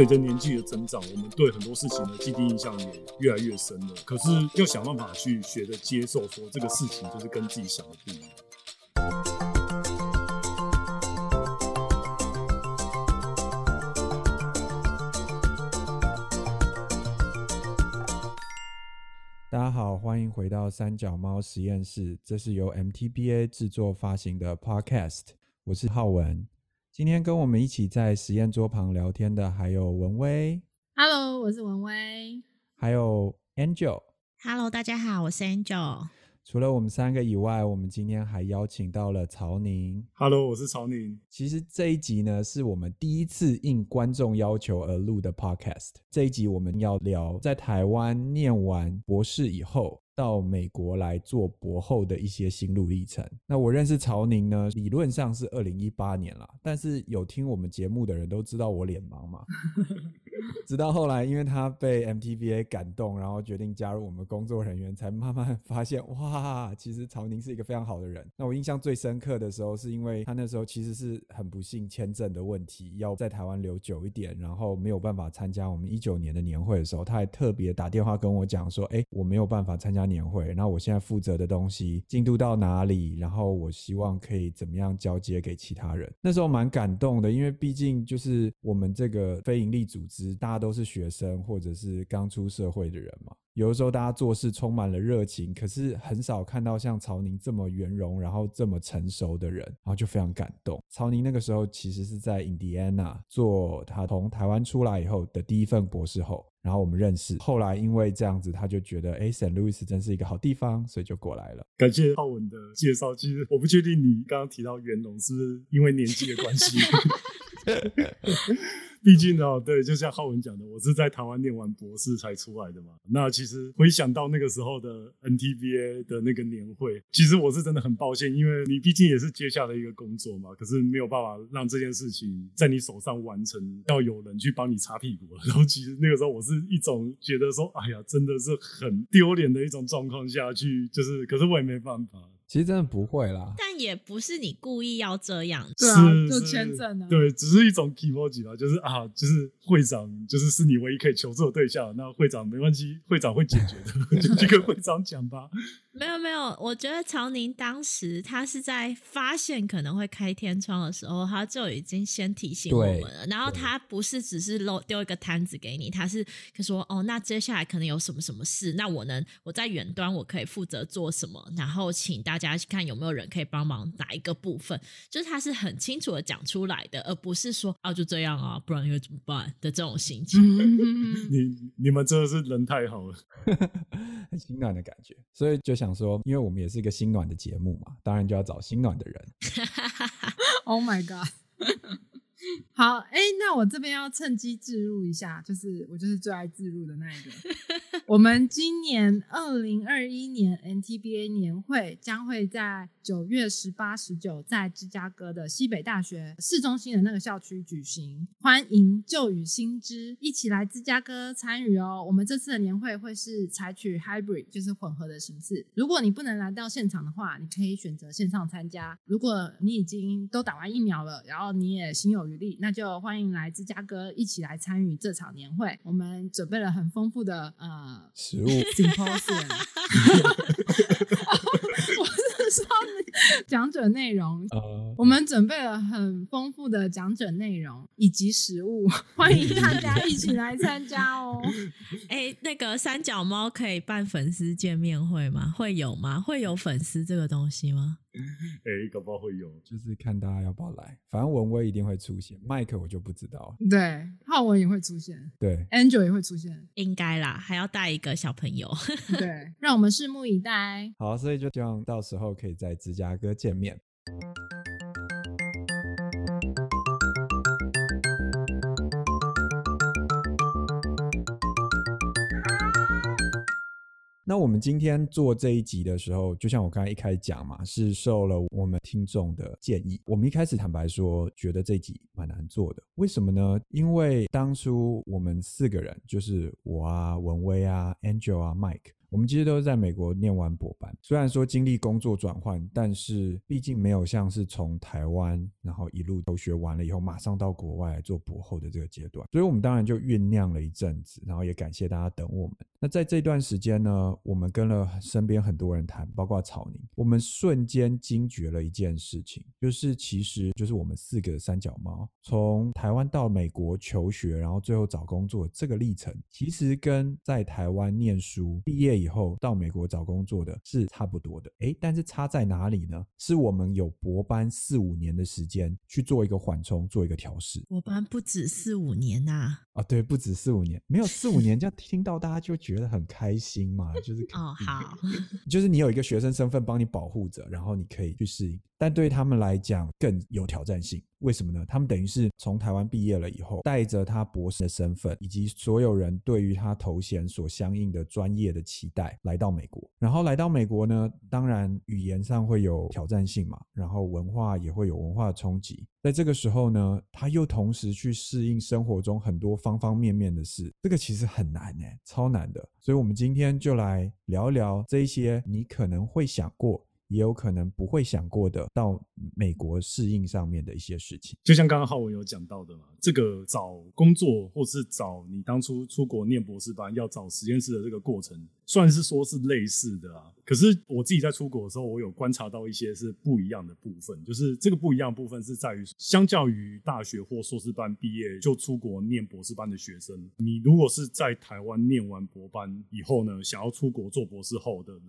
随着年纪的增长，我们对很多事情的既定印象也越来越深了。可是要想办法去学着接受，说这个事情就是跟自己想的不一样。大家好，欢迎回到三脚猫实验室。这是由 MTBA 制作发行的 Podcast。我是浩文。今天跟我们一起在实验桌旁聊天的还有文威。Hello，我是文威。还有 Angel。Hello，大家好，我是 Angel。除了我们三个以外，我们今天还邀请到了曹宁。Hello，我是曹宁。其实这一集呢，是我们第一次应观众要求而录的 Podcast。这一集我们要聊在台湾念完博士以后。到美国来做博后的一些心路历程。那我认识曹宁呢，理论上是二零一八年啦，但是有听我们节目的人都知道我脸盲嘛。直到后来，因为他被 MTVA 感动，然后决定加入我们工作人员，才慢慢发现，哇，其实曹宁是一个非常好的人。那我印象最深刻的时候，是因为他那时候其实是很不幸签证的问题，要在台湾留久一点，然后没有办法参加我们一九年的年会的时候，他还特别打电话跟我讲说，哎，我没有办法参加。年会，然后我现在负责的东西进度到哪里？然后我希望可以怎么样交接给其他人？那时候蛮感动的，因为毕竟就是我们这个非营利组织，大家都是学生或者是刚出社会的人嘛。有的时候大家做事充满了热情，可是很少看到像曹宁这么圆融，然后这么成熟的人，然后就非常感动。曹宁那个时候其实是在印第安纳做他从台湾出来以后的第一份博士后。然后我们认识，后来因为这样子，他就觉得，哎，圣路易斯真是一个好地方，所以就过来了。感谢浩文的介绍。其实我不确定你刚刚提到元龙是是因为年纪的关系。毕竟呢，对，就像浩文讲的，我是在台湾念完博士才出来的嘛。那其实回想到那个时候的 NTBA 的那个年会，其实我是真的很抱歉，因为你毕竟也是接下了一个工作嘛，可是没有办法让这件事情在你手上完成，要有人去帮你擦屁股。然后其实那个时候我是一种觉得说，哎呀，真的是很丢脸的一种状况下去，就是，可是我也没办法。其实真的不会啦，但也不是你故意要这样，对啊，就签证啊，对，只是一种 emoji 吧，就是啊，就是会长，就是是你唯一可以求助的对象，那会长没关系，会长会解决的，就去跟会长讲吧。没有没有，我觉得曹宁当时他是在发现可能会开天窗的时候，他就已经先提醒我们了。然后他不是只是漏丢一个摊子给你，他是他说哦，那接下来可能有什么什么事，那我能我在远端我可以负责做什么，然后请大家去看有没有人可以帮忙哪一个部分，就是他是很清楚的讲出来的，而不是说啊就这样啊，不然又怎么办的这种心情。你你们真的是人太好了，很心暖的感觉，所以就。想说，因为我们也是一个心暖的节目嘛，当然就要找心暖的人。Oh my god！好，哎，那我这边要趁机置入一下，就是我就是最爱置入的那一个。我们今年二零二一年 NTBA 年会将会在九月十八、十九在芝加哥的西北大学市中心的那个校区举行，欢迎旧与新知一起来芝加哥参与哦。我们这次的年会会是采取 hybrid，就是混合的形式。如果你不能来到现场的话，你可以选择线上参加。如果你已经都打完疫苗了，然后你也心有那就欢迎来芝加哥一起来参与这场年会。我们准备了很丰富的呃。食物，我是说讲者内容。我们准备了很丰富的讲者内容以及食物，欢迎大家一起来参加哦。哎，那个三脚猫可以办粉丝见面会吗？会有吗？会有粉丝这个东西吗？哎，搞不好会有，就是看大家要不要来。反正文威一定会出现，麦克我就不知道。对，浩文也会出现，对，Angel 也会出现，应该啦，还要带一个小朋友。对，让我们拭目以待。好，所以就希望到时候可以在芝加哥见面。那我们今天做这一集的时候，就像我刚才一开始讲嘛，是受了我们听众的建议。我们一开始坦白说，觉得这集蛮难做的。为什么呢？因为当初我们四个人，就是我啊、文威啊、Angel 啊、Mike。我们其实都是在美国念完博班，虽然说经历工作转换，但是毕竟没有像是从台湾然后一路都学完了以后，马上到国外来做博后的这个阶段，所以我们当然就酝酿了一阵子，然后也感谢大家等我们。那在这段时间呢，我们跟了身边很多人谈，包括草宁，我们瞬间惊觉了一件事情，就是其实就是我们四个三脚猫从台湾到美国求学，然后最后找工作这个历程，其实跟在台湾念书毕业以后到美国找工作的是差不多的。诶，但是差在哪里呢？是我们有博班四五年的时间去做一个缓冲，做一个调试。博班不止四五年呐。啊，对，不止四五年，没有四五年，这样听到大家就觉得很开心嘛，就是哦，好，就是你有一个学生身份帮你保护着，然后你可以去适应。但对他们来讲更有挑战性，为什么呢？他们等于是从台湾毕业了以后，带着他博士的身份，以及所有人对于他头衔所相应的专业的期待，来到美国。然后来到美国呢，当然语言上会有挑战性嘛，然后文化也会有文化冲击。在这个时候呢，他又同时去适应生活中很多方方面面的事，这个其实很难诶，超难的。所以，我们今天就来聊一聊这一些你可能会想过。也有可能不会想过的，到美国适应上面的一些事情，就像刚刚浩文有讲到的嘛，这个找工作或是找你当初出国念博士班要找实验室的这个过程，算是说是类似的啊。可是我自己在出国的时候，我有观察到一些是不一样的部分，就是这个不一样的部分是在于，相较于大学或硕士班毕业就出国念博士班的学生，你如果是在台湾念完博班以后呢，想要出国做博士后的人。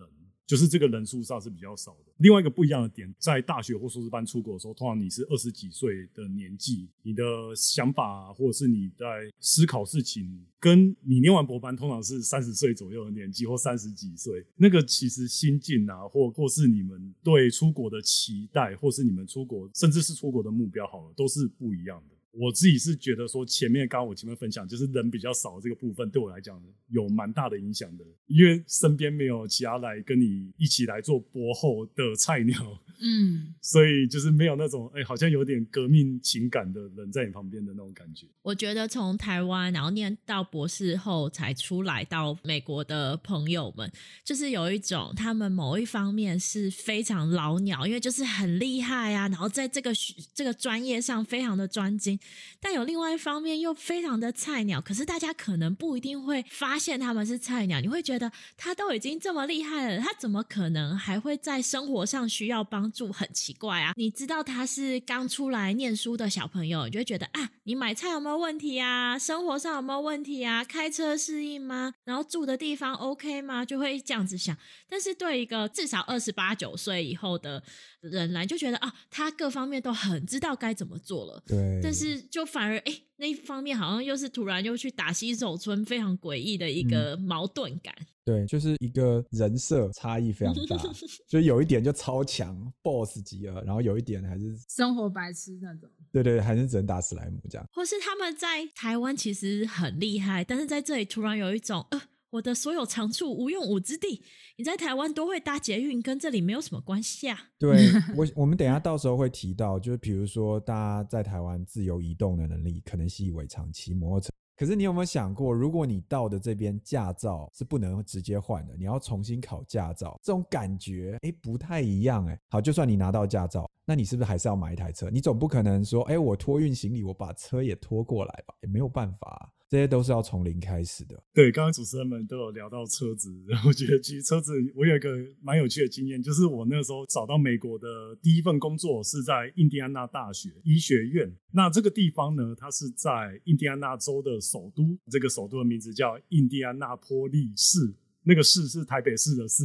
就是这个人数上是比较少的。另外一个不一样的点，在大学或硕士班出国的时候，通常你是二十几岁的年纪，你的想法或者是你在思考事情，跟你念完博班通常是三十岁左右的年纪或三十几岁，那个其实心境啊，或或是你们对出国的期待，或是你们出国甚至是出国的目标，好了，都是不一样的。我自己是觉得说，前面刚刚我前面分享，就是人比较少这个部分，对我来讲有蛮大的影响的，因为身边没有其他来跟你一起来做博后的菜鸟。嗯，所以就是没有那种哎，好像有点革命情感的人在你旁边的那种感觉。我觉得从台湾然后念到博士后才出来到美国的朋友们，就是有一种他们某一方面是非常老鸟，因为就是很厉害啊，然后在这个这个专业上非常的专精，但有另外一方面又非常的菜鸟。可是大家可能不一定会发现他们是菜鸟，你会觉得他都已经这么厉害了，他怎么可能还会在生活上需要帮？助很奇怪啊！你知道他是刚出来念书的小朋友，你就会觉得啊，你买菜有没有问题啊？生活上有没有问题啊？开车适应吗？然后住的地方 OK 吗？就会这样子想。但是对一个至少二十八九岁以后的人来，就觉得啊，他各方面都很知道该怎么做了。对。但是就反而哎，那一方面好像又是突然又去打西手村，非常诡异的一个矛盾感。对，就是一个人设差异非常大，所以有一点就超强，boss 级了，然后有一点还是生活白痴那种。对对，还是只能打史莱姆这样。或是他们在台湾其实很厉害，但是在这里突然有一种，呃，我的所有长处无用武之地。你在台湾都会搭捷运，跟这里没有什么关系啊。对 我，我们等下到时候会提到，就是比如说大家在台湾自由移动的能力，可能习以为常，骑摩托车。可是你有没有想过，如果你到的这边驾照是不能直接换的，你要重新考驾照，这种感觉哎不太一样哎。好，就算你拿到驾照，那你是不是还是要买一台车？你总不可能说，哎，我托运行李，我把车也拖过来吧？也没有办法。这些都是要从零开始的。对，刚刚主持人们都有聊到车子，然后觉得其实车子，我有一个蛮有趣的经验，就是我那时候找到美国的第一份工作是在印第安纳大学医学院。那这个地方呢，它是在印第安纳州的首都，这个首都的名字叫印第安纳波利市，那个市是台北市的市。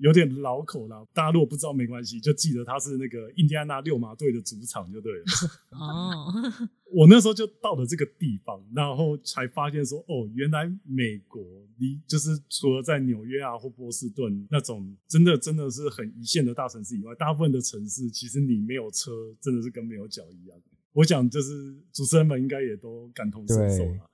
有点老口了，大家如果不知道没关系，就记得他是那个印第安纳六马队的主场就对了。哦，我那时候就到了这个地方，然后才发现说，哦，原来美国离就是除了在纽约啊或波士顿那种真的真的是很一线的大城市以外，大部分的城市其实你没有车真的是跟没有脚一样。我想就是主持人们应该也都感同身受了。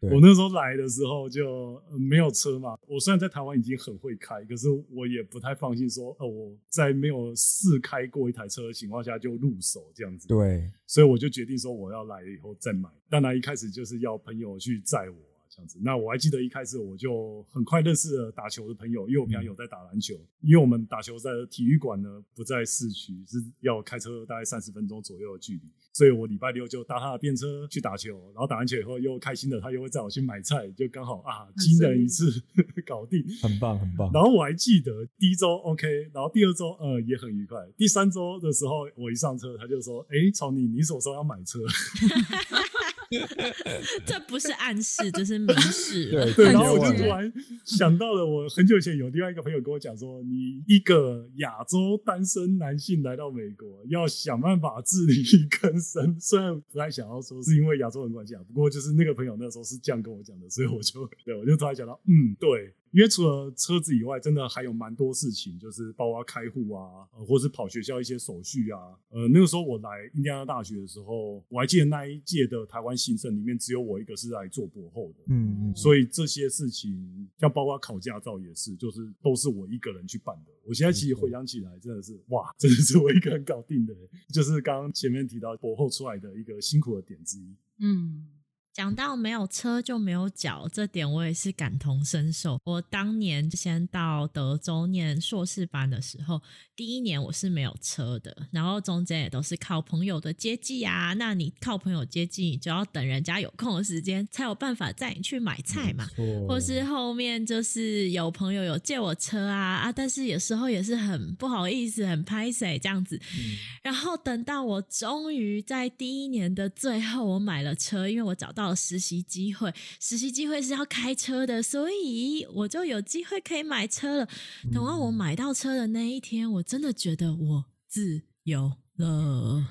我那时候来的时候就没有车嘛。我虽然在台湾已经很会开，可是我也不太放心说，呃，我在没有试开过一台车的情况下就入手这样子。对，所以我就决定说我要来以后再买。当然一开始就是要朋友去载我。这样子。那我还记得一开始我就很快认识了打球的朋友，因为我平常有在打篮球，因为我们打球在体育馆呢不在市区，是要开车大概三十分钟左右的距离，所以我礼拜六就搭他的便车去打球，然后打完球以后又开心的他又会载我去买菜，就刚好啊惊人一次 搞定，很棒很棒。然后我还记得第一周 OK，然后第二周呃也很愉快，第三周的时候我一上车他就说：“哎，曹你你什么时候要买车？” 这不是暗示，这是明示。对对，然后我就突然想到了，我很久以前有另外一个朋友跟我讲说，你一个亚洲单身男性来到美国，要想办法自力更生。虽然不太想要说是因为亚洲人关系啊，不过就是那个朋友那时候是这样跟我讲的，所以我就对我就突然想到，嗯，对。因为除了车子以外，真的还有蛮多事情，就是包括开户啊，呃，或是跑学校一些手续啊。呃，那个时候我来印第安纳大学的时候，我还记得那一届的台湾新生里面只有我一个是来做博后的，嗯嗯，所以这些事情，像包括考驾照也是，就是都是我一个人去办的。我现在其实回想起来，真的是哇，真的是我一个人搞定的，就是刚刚前面提到博后出来的一个辛苦的点之一。嗯。讲到没有车就没有脚，这点我也是感同身受。我当年先到德州念硕士班的时候，第一年我是没有车的，然后中间也都是靠朋友的接济啊。那你靠朋友接济，你就要等人家有空的时间，才有办法载你去买菜嘛。或是后面就是有朋友有借我车啊啊，但是有时候也是很不好意思，很拍谁这样子。然后等到我终于在第一年的最后，我买了车，因为我找到。了实习机会，实习机会是要开车的，所以我就有机会可以买车了。等到我买到车的那一天，我真的觉得我自由。了。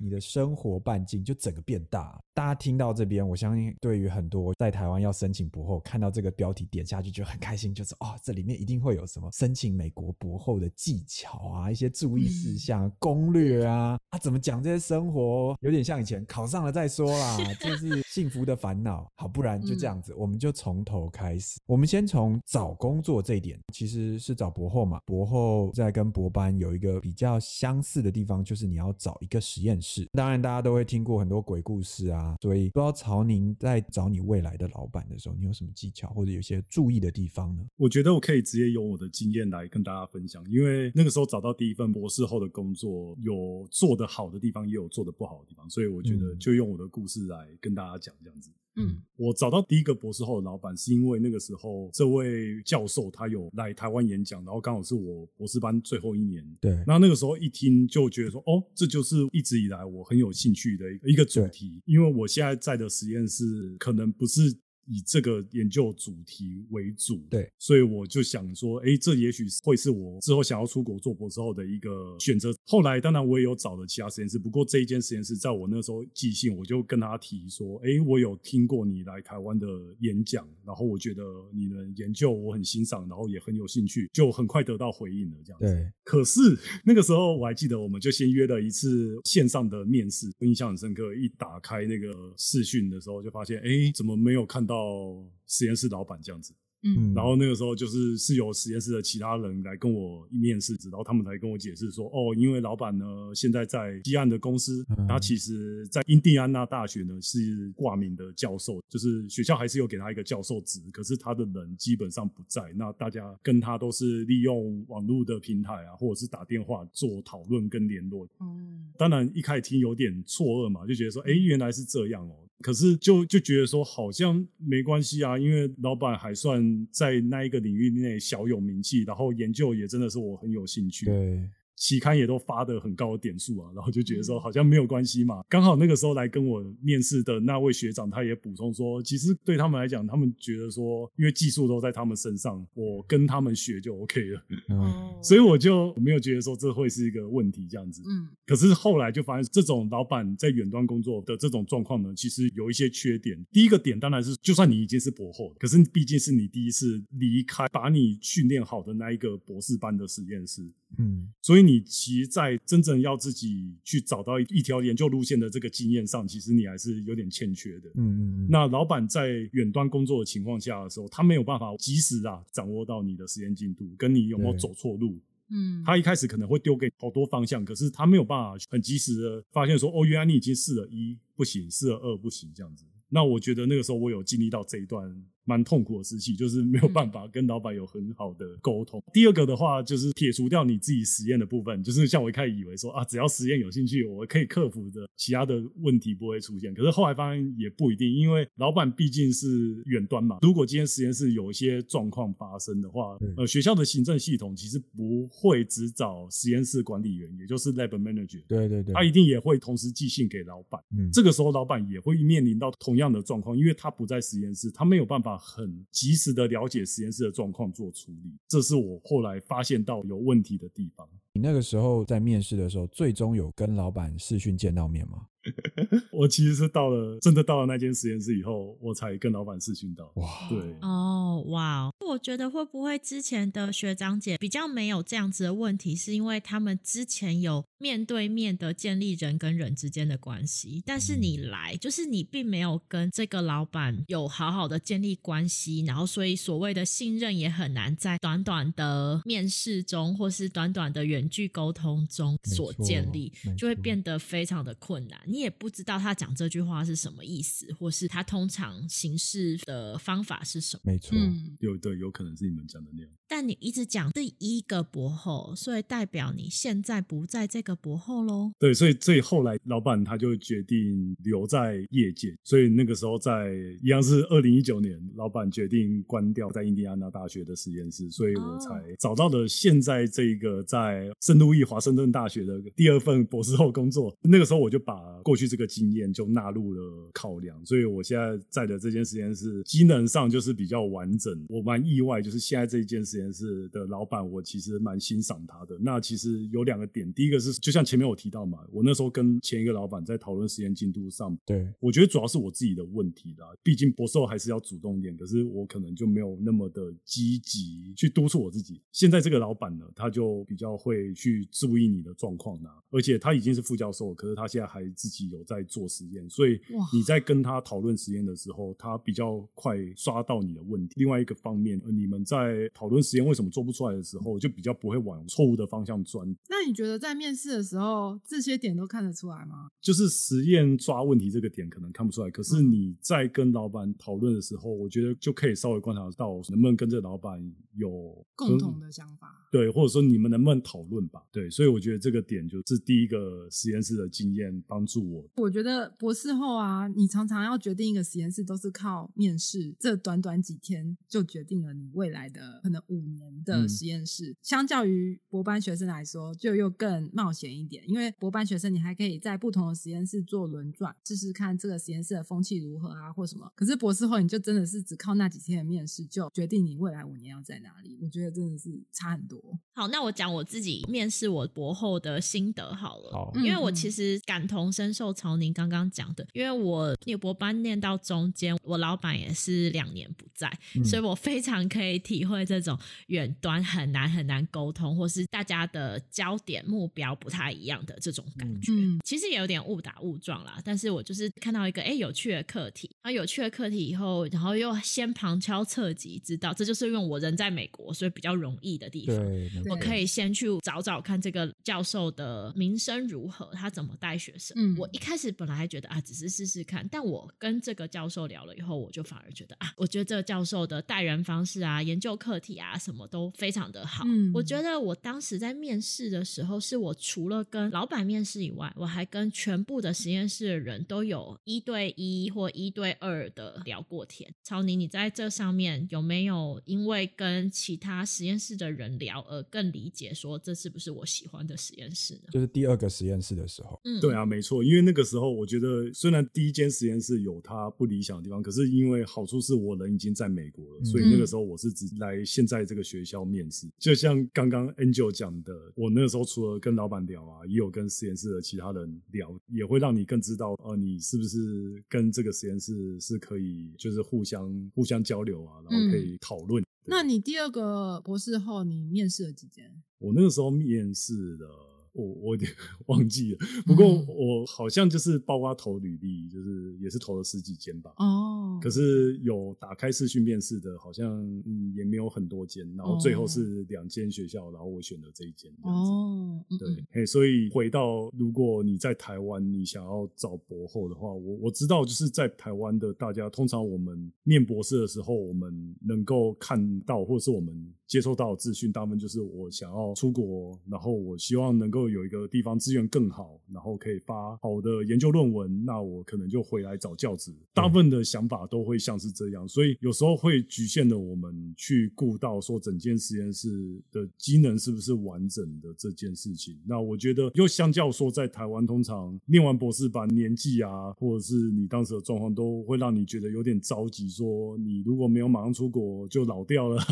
你的生活半径就整个变大。大家听到这边，我相信对于很多在台湾要申请博后，看到这个标题点下去就很开心，就是哦，这里面一定会有什么申请美国博后的技巧啊，一些注意事项、攻略啊，啊，怎么讲这些生活，有点像以前考上了再说啦，这是幸福的烦恼。好，不然就这样子，我们就从头开始。我们先从找工作这一点，其实是找博后嘛。博后在跟博班有一个比较相似的地方，就是你要找一个实验室。当然，大家都会听过很多鬼故事啊。所以不知道曹宁在找你未来的老板的时候，你有什么技巧或者有些注意的地方呢？我觉得我可以直接用我的经验来跟大家分享，因为那个时候找到第一份博士后的工作，有做得好的地方，也有做得不好的地方，所以我觉得就用我的故事来跟大家讲这样子。嗯，我找到第一个博士后的老板，是因为那个时候这位教授他有来台湾演讲，然后刚好是我博士班最后一年。对，那那个时候一听就觉得说，哦，这就是一直以来我很有兴趣的一个一个主题，因为我现在在的实验室可能不是。以这个研究主题为主，对，所以我就想说，哎，这也许会是我之后想要出国做博士后的一个选择。后来，当然我也有找了其他实验室，不过这一间实验室在我那时候寄信，我就跟他提说，哎，我有听过你来台湾的演讲，然后我觉得你的研究我很欣赏，然后也很有兴趣，就很快得到回应了，这样子。对。可是那个时候我还记得，我们就先约了一次线上的面试，印象很深刻。一打开那个视讯的时候，就发现，哎，怎么没有看到？到实验室老板这样子。嗯，然后那个时候就是是由实验室的其他人来跟我面试，然后他们来跟我解释说，哦，因为老板呢现在在西岸的公司，他其实在印第安纳大学呢是挂名的教授，就是学校还是有给他一个教授职，可是他的人基本上不在，那大家跟他都是利用网络的平台啊，或者是打电话做讨论跟联络。嗯，当然一开始听有点错愕嘛，就觉得说，哎，原来是这样哦。可是就就觉得说好像没关系啊，因为老板还算在那一个领域内小有名气，然后研究也真的是我很有兴趣。对。期刊也都发的很高的点数啊，然后就觉得说好像没有关系嘛。刚好那个时候来跟我面试的那位学长，他也补充说，其实对他们来讲，他们觉得说，因为技术都在他们身上，我跟他们学就 OK 了。哦，所以我就没有觉得说这会是一个问题这样子。嗯，可是后来就发现，这种老板在远端工作的这种状况呢，其实有一些缺点。第一个点当然是，就算你已经是博后，可是毕竟是你第一次离开把你训练好的那一个博士班的实验室。嗯，所以你其实，在真正要自己去找到一条研究路线的这个经验上，其实你还是有点欠缺的。嗯嗯嗯。那老板在远端工作的情况下的时候，他没有办法及时啊掌握到你的实验进度，跟你有没有走错路。嗯。他一开始可能会丢给好多方向，可是他没有办法很及时的发现说，哦，原来你已经试了一不行，试了二不行，这样子。那我觉得那个时候我有经历到这一段。蛮痛苦的时期，就是没有办法跟老板有很好的沟通。第二个的话，就是撇除掉你自己实验的部分，就是像我一开始以为说啊，只要实验有兴趣，我可以克服的，其他的问题不会出现。可是后来发现也不一定，因为老板毕竟是远端嘛。如果今天实验室有一些状况发生的话，呃，学校的行政系统其实不会只找实验室管理员，也就是 lab manager，对对对，他一定也会同时寄信给老板。嗯，这个时候老板也会面临到同样的状况，因为他不在实验室，他没有办法。很及时的了解实验室的状况做处理，这是我后来发现到有问题的地方。你那个时候在面试的时候，最终有跟老板视讯见到面吗？我其实是到了真的到了那间实验室以后，我才跟老板视讯到。哇，对，哦，哇，我觉得会不会之前的学长姐比较没有这样子的问题，是因为他们之前有面对面的建立人跟人之间的关系，但是你来就是你并没有跟这个老板有好好的建立关系，然后所以所谓的信任也很难在短短的面试中或是短短的远距沟通中所建立，就会变得非常的困难。你也不知道他讲这句话是什么意思，或是他通常行事的方法是什么？没错，有对，有可能是你们讲的那样。但你一直讲第一个博后，所以代表你现在不在这个博后喽？对，所以所以后来老板他就决定留在业界，所以那个时候在一样是二零一九年，老板决定关掉在印第安纳大学的实验室，所以我才找到了现在这个在圣路易华盛顿大学的第二份博士后工作。那个时候我就把过去这个经验就纳入了考量，所以我现在在的这间实验室机能上就是比较完整。我蛮意外，就是现在这一间实验室的老板，我其实蛮欣赏他的。那其实有两个点，第一个是就像前面我提到嘛，我那时候跟前一个老板在讨论实验进度上，对我觉得主要是我自己的问题啦。毕竟博士后还是要主动点，可是我可能就没有那么的积极去督促我自己。现在这个老板呢，他就比较会去注意你的状况呢，而且他已经是副教授，可是他现在还自己有在做实验，所以你在跟他讨论实验的时候，他比较快刷到你的问题。另外一个方面，你们在讨论实验为什么做不出来的时候，就比较不会往错误的方向钻。那你觉得在面试的时候，这些点都看得出来吗？就是实验抓问题这个点可能看不出来，可是你在跟老板讨论的时候，我觉得就可以稍微观察到能不能跟这个老板有共同的想法。对，或者说你们能不能讨论吧？对，所以我觉得这个点就是第一个实验室的经验帮助我。我觉得博士后啊，你常常要决定一个实验室，都是靠面试，这短短几天就决定了你未来的可能五年的实验室。相较于博班学生来说，就又更冒险一点，因为博班学生你还可以在不同的实验室做轮转，试试看这个实验室的风气如何啊，或什么。可是博士后你就真的是只靠那几天的面试，就决定你未来五年要在哪里。我觉得真的是差很多。好，那我讲我自己面试我博后的心得好了，因为我其实感同身受曹宁刚刚讲的，因为我念博班念到中间，我老板也是两年不在，所以我非常可以体会这种远端很难很难沟通，或是大家的焦点目标不太一样的这种感觉。其实也有点误打误撞啦，但是我就是看到一个哎有趣的课题，然后有趣的课题以后，然后又先旁敲侧击知道，这就是因为我人在美国，所以比较容易的地方。我可以先去找找看这个教授的名声如何，他怎么带学生。我一开始本来还觉得啊，只是试试看，但我跟这个教授聊了以后，我就反而觉得啊，我觉得这个教授的带人方式啊、研究课题啊什么都非常的好。我觉得我当时在面试的时候，是我除了跟老板面试以外，我还跟全部的实验室的人都有一对一或一对二的聊过天。曹宁，你在这上面有没有因为跟其他实验室的人聊而更理解说这是不是我喜欢的实验室呢？就是第二个实验室的时候，嗯，对啊，没错，因为那个时候我觉得虽然第一间实验室有它不理想的地方，可是因为好处是我人已经在美国了，所以那个时候我是只来现在这个学校面试。就像刚刚 Angel 讲的，我那个时候除了跟老板聊啊，也有跟实验室的其他人聊，也会让你更知道，呃，你是不是跟这个实验室是可以就是互相互相交流啊，然后可以讨论。那你第二个博士后，你面试了几间？我那个时候面试了我我有点 忘记了。不过我好像就是包括投履历，就是也是投了十几间吧。哦，可是有打开视讯面试的，好像嗯也没有很多间，然后最后是两间学校，然后我选了这一间。哦，嗯对，嘿，所以回到如果你在台湾，你想要找博后的话，我我知道就是在台湾的大家，通常我们念博士的时候，我们能够看到或者是我们接收到的资讯，大部分就是我想要出国，然后我希望能够有一个地方资源更好，然后可以发好的研究论文，那我可能就回来找教职。大部分的想法都会像是这样，所以有时候会局限了我们去顾到说整间实验室的机能是不是完整的这件事情。那我觉得又相较说，在台湾通常念完博士班，年纪啊，或者是你当时的状况，都会让你觉得有点着急，说你如果没有马上出国就老掉了。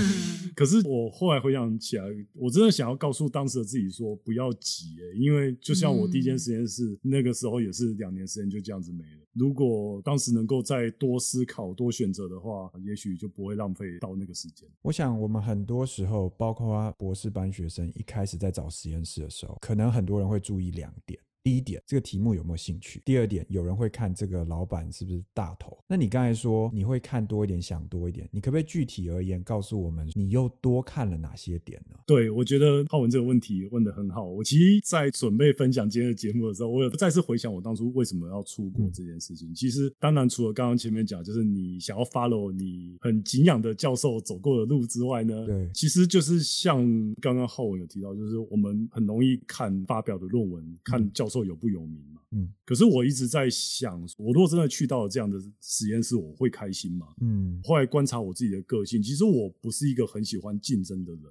可是我后来回想起来，我真的想要告诉当时的自己说，不要急、欸，因为就像我第一间实验室、那个时候也是两年时间就这样子没了。如果当时能够再多思考、多选择的话，也许就不会浪费到那个时间。我想，我们很多时候，包括博士班学生一开始在找实验室的时候，可能很多人会注意两点。第一点，这个题目有没有兴趣？第二点，有人会看这个老板是不是大头？那你刚才说你会看多一点，想多一点，你可不可以具体而言告诉我们，你又多看了哪些点呢？对，我觉得浩文这个问题问得很好。我其实，在准备分享今天的节目的时候，我有再次回想我当初为什么要出国这件事情。其实，当然除了刚刚前面讲，就是你想要 follow 你很敬仰的教授走过的路之外呢，对其实就是像刚刚浩文有提到，就是我们很容易看发表的论文，看教授有不有名嘛。嗯可是我一直在想，我如果真的去到了这样的实验室，我会开心吗？嗯后来观察我自己的个性，其实我不是一个很喜欢竞争的人。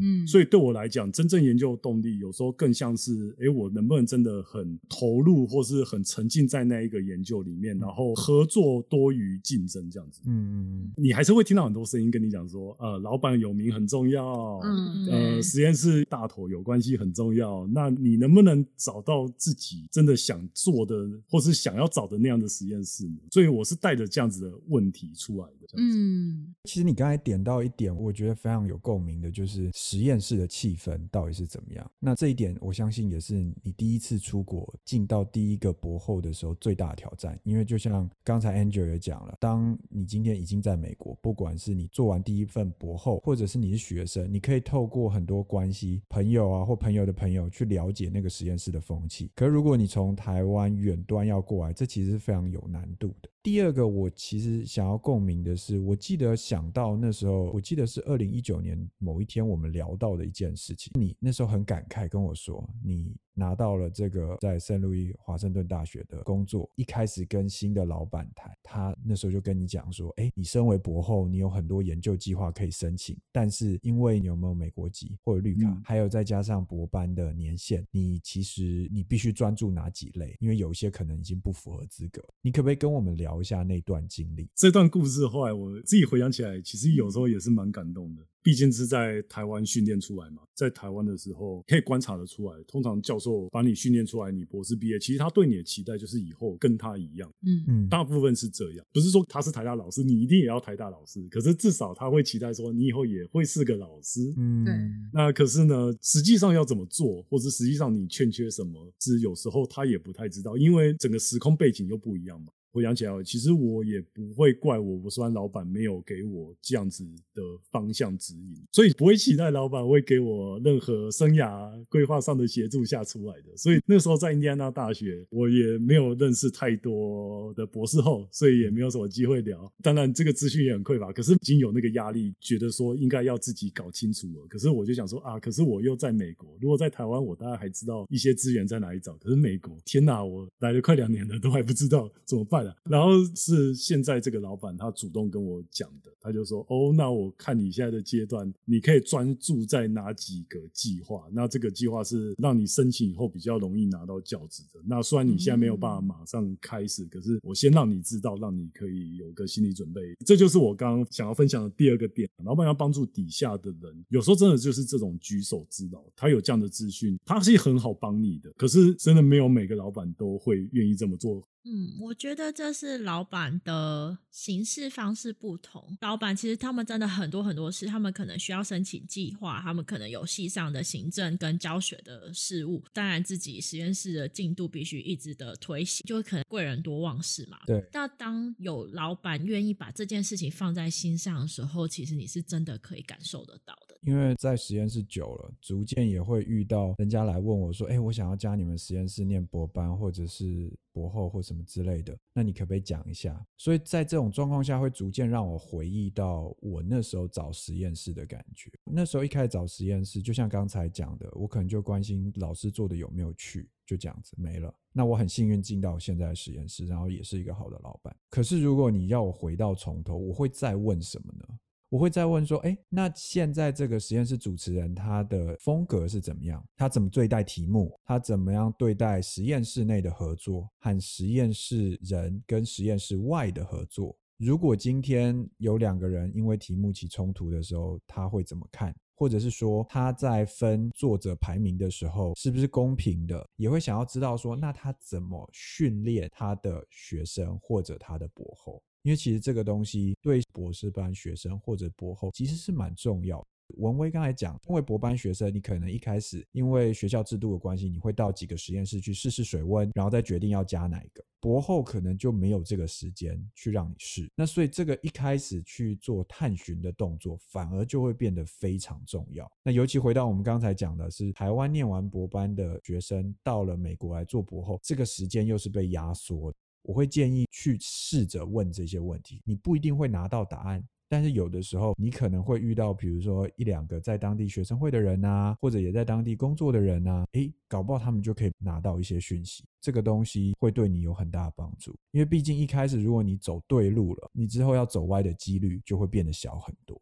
嗯，所以对我来讲，真正研究动力有时候更像是，诶，我能不能真的很投入，或是很沉浸在那一个研究里面，然后合作多于竞争这样子。嗯嗯你还是会听到很多声音跟你讲说，呃，老板有名很重要，嗯呃，对实验室大头有关系很重要。那你能不能找到自己真的想做的，或是想要找的那样的实验室呢？所以我是带着这样子的问题出来的。嗯其实你刚才点到一点，我觉得非常有共鸣的，就是实验室的气氛到底是怎么样。那这一点，我相信也是你第一次出国进到第一个博后的时候最大的挑战。因为就像刚才 Angel 也讲了，当你今天已经在美国，不管是你做完第一份博后，或者是你是学生，你可以透过很多关系、朋友啊或朋友的朋友去了解那个实验室的风气。可如果你从台湾远端要过来，这其实是非常有难度的。第二个，我其实想要共鸣的是，我记得想到那时候，我记得是二零一九年某一天我们聊到的一件事情。你那时候很感慨跟我说，你拿到了这个在圣路易华盛顿大学的工作，一开始跟新的老板谈，他那时候就跟你讲说，哎，你身为博后，你有很多研究计划可以申请，但是因为你有没有美国籍或者绿卡，嗯还有再加上博班的年限，你其实你必须专注哪几类，因为有一些可能已经不符合资格。你可不可以跟我们聊一下那段经历？这段故事后来我自己回想起来，其实有时候也是蛮感动的。毕竟是在台湾训练出来嘛，在台湾的时候可以观察得出来，通常教授把你训练出来，你博士毕业，其实他对你的期待就是以后跟他一样，嗯。嗯。大部分是这样，不是说他是台大老师，你一定也要台大老师，可是至少他会期待说你以后也会是个老师。嗯。对。那可是呢，实际上要怎么做，或者实际上你欠缺什么，是有时候他也不太知道，因为整个时空背景又不一样嘛。回想起来，其实我也不会怪我我虽老板没有给我这样子的方向指引，所以不会期待老板会给我任何生涯规划上的协助下出来的。所以那时候在印第安纳大学，我也没有认识太多的博士后，所以也没有什么机会聊。当然，这个资讯也很匮乏，可是已经有那个压力，觉得说应该要自己搞清楚了。可是我就想说啊，可是我又在美国，如果在台湾，我大概还知道一些资源在哪里找。可是美国，天哪，我来了快两年了，都还不知道怎么办啊。然后是现在这个老板他主动跟我讲的，他就说哦，那我看你现在的阶段，你可以专注在哪几个计划？那这个计划是让你申请以后比较容易拿到教职的。那虽然你现在没有办法马上开始，可是我先让你知道，让你可以有个心理准备。这就是我刚刚想要分享的第二个点。老板要帮助底下的人，有时候真的就是这种举手之劳，他有这样的资讯，他是很好帮你的。可是真的没有每个老板都会愿意这么做。嗯，我觉得这是老板的行事方式不同。老板其实他们真的很多很多事，他们可能需要申请计划，他们可能有系上的行政跟教学的事务，当然自己实验室的进度必须一直的推行，就可能贵人多忘事嘛。对。那当有老板愿意把这件事情放在心上的时候，其实你是真的可以感受得到的。因为在实验室久了，逐渐也会遇到人家来问我说：“哎，我想要加你们实验室念博班，或者是博后，或什么之类的，那你可不可以讲一下？”所以在这种状况下，会逐渐让我回忆到我那时候找实验室的感觉。那时候一开始找实验室，就像刚才讲的，我可能就关心老师做的有没有趣，就这样子没了。那我很幸运进到现在的实验室，然后也是一个好的老板。可是如果你要我回到从头，我会再问什么呢？我会再问说，哎，那现在这个实验室主持人他的风格是怎么样？他怎么对待题目？他怎么样对待实验室内的合作和实验室人跟实验室外的合作？如果今天有两个人因为题目起冲突的时候，他会怎么看？或者是说他在分作者排名的时候是不是公平的？也会想要知道说，那他怎么训练他的学生或者他的博后？因为其实这个东西对博士班学生或者博后其实是蛮重要。文威刚才讲，因为博班学生，你可能一开始因为学校制度的关系，你会到几个实验室去试试水温，然后再决定要加哪一个。博后可能就没有这个时间去让你试，那所以这个一开始去做探寻的动作，反而就会变得非常重要。那尤其回到我们刚才讲的是，台湾念完博班的学生到了美国来做博后，这个时间又是被压缩。我会建议去试着问这些问题，你不一定会拿到答案，但是有的时候你可能会遇到，比如说一两个在当地学生会的人啊，或者也在当地工作的人啊，诶，搞不好他们就可以拿到一些讯息，这个东西会对你有很大的帮助，因为毕竟一开始如果你走对路了，你之后要走歪的几率就会变得小很多。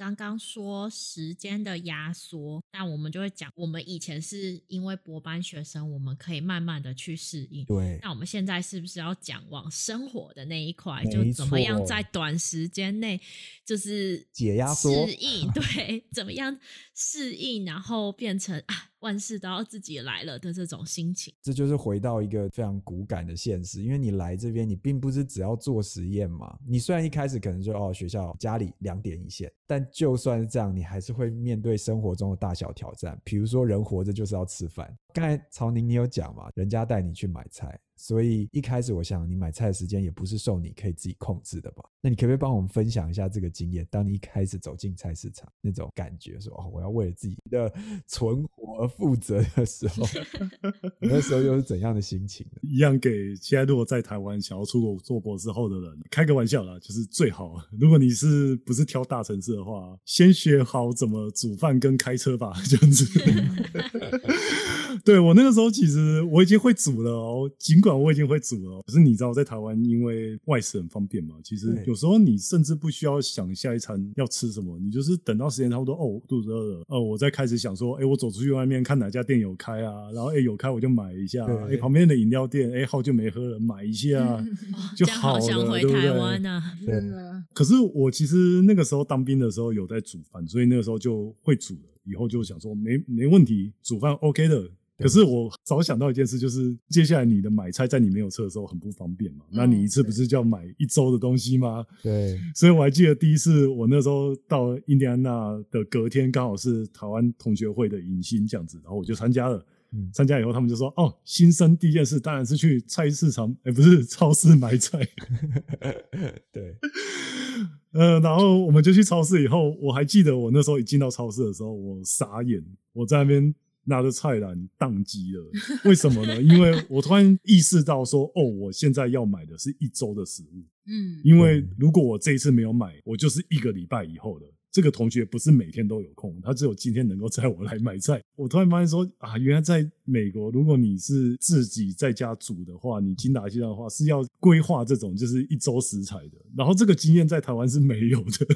刚刚说时间的压缩，那我们就会讲，我们以前是因为博班学生，我们可以慢慢的去适应。对，那我们现在是不是要讲往生活的那一块，就怎么样在短时间内就是解压缩适应？对，怎么样适应，然后变成啊。万事都要自己来了的这种心情，这就是回到一个非常骨感的现实。因为你来这边，你并不是只要做实验嘛。你虽然一开始可能就哦，学校、家里两点一线，但就算是这样，你还是会面对生活中的大小挑战。比如说，人活着就是要吃饭。刚才曹宁你有讲嘛，人家带你去买菜。所以一开始，我想你买菜的时间也不是受你可以自己控制的吧？那你可不可以帮我们分享一下这个经验？当你一开始走进菜市场那种感觉，说哦，我要为了自己的 存活而负责的时候，那时候又是怎样的心情？一样给现在如果在台湾想要出国做博士后的人开个玩笑啦，就是最好，如果你是不是挑大城市的话，先学好怎么煮饭跟开车吧，这样子。对我那个时候其实我已经会煮了哦，尽管。我已经会煮了，可是你知道，在台湾因为外食很方便嘛，其实有时候你甚至不需要想下一餐要吃什么，你就是等到时间差不多，哦，肚子饿了，哦，我再开始想说，哎，我走出去外面看哪家店有开啊，然后哎有开我就买一下，哎旁边的饮料店，哎好久没喝了，买一下就好了，对不对？真的。可是我其实那个时候当兵的时候有在煮饭，所以那个时候就会煮了，以后就想说没没问题，煮饭 OK 的。可是我早想到一件事，就是接下来你的买菜在你没有车的时候很不方便嘛。那你一次不是就要买一周的东西吗？对。所以我还记得第一次我那时候到印第安纳的隔天，刚好是台湾同学会的迎新这样子，然后我就参加了。参加以后，他们就说：“哦，新生第一件事当然是去菜市场，哎，不是超市买菜。”对。呃，然后我们就去超市以后，我还记得我那时候一进到超市的时候，我傻眼，我在那边。拿着菜篮宕机了，为什么呢？因为我突然意识到说，哦，我现在要买的是一周的食物，嗯，因为如果我这一次没有买，我就是一个礼拜以后的。这个同学不是每天都有空，他只有今天能够载我来买菜。我突然发现说，啊，原来在美国，如果你是自己在家煮的话，你精打细算的话是要规划这种就是一周食材的。然后这个经验在台湾是没有的，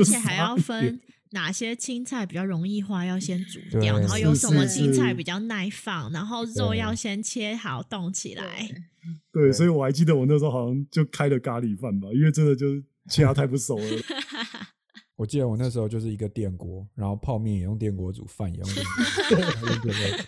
而且还要分。哪些青菜比较容易化，要先煮掉，然后有什么青菜比较耐放，然后肉要先切好冻起来。对，所以我还记得我那时候好像就开了咖喱饭吧，因为真的就是其他太不熟了。我记得我那时候就是一个电锅，然后泡面也用电锅煮，饭也用电锅，用电锅煮。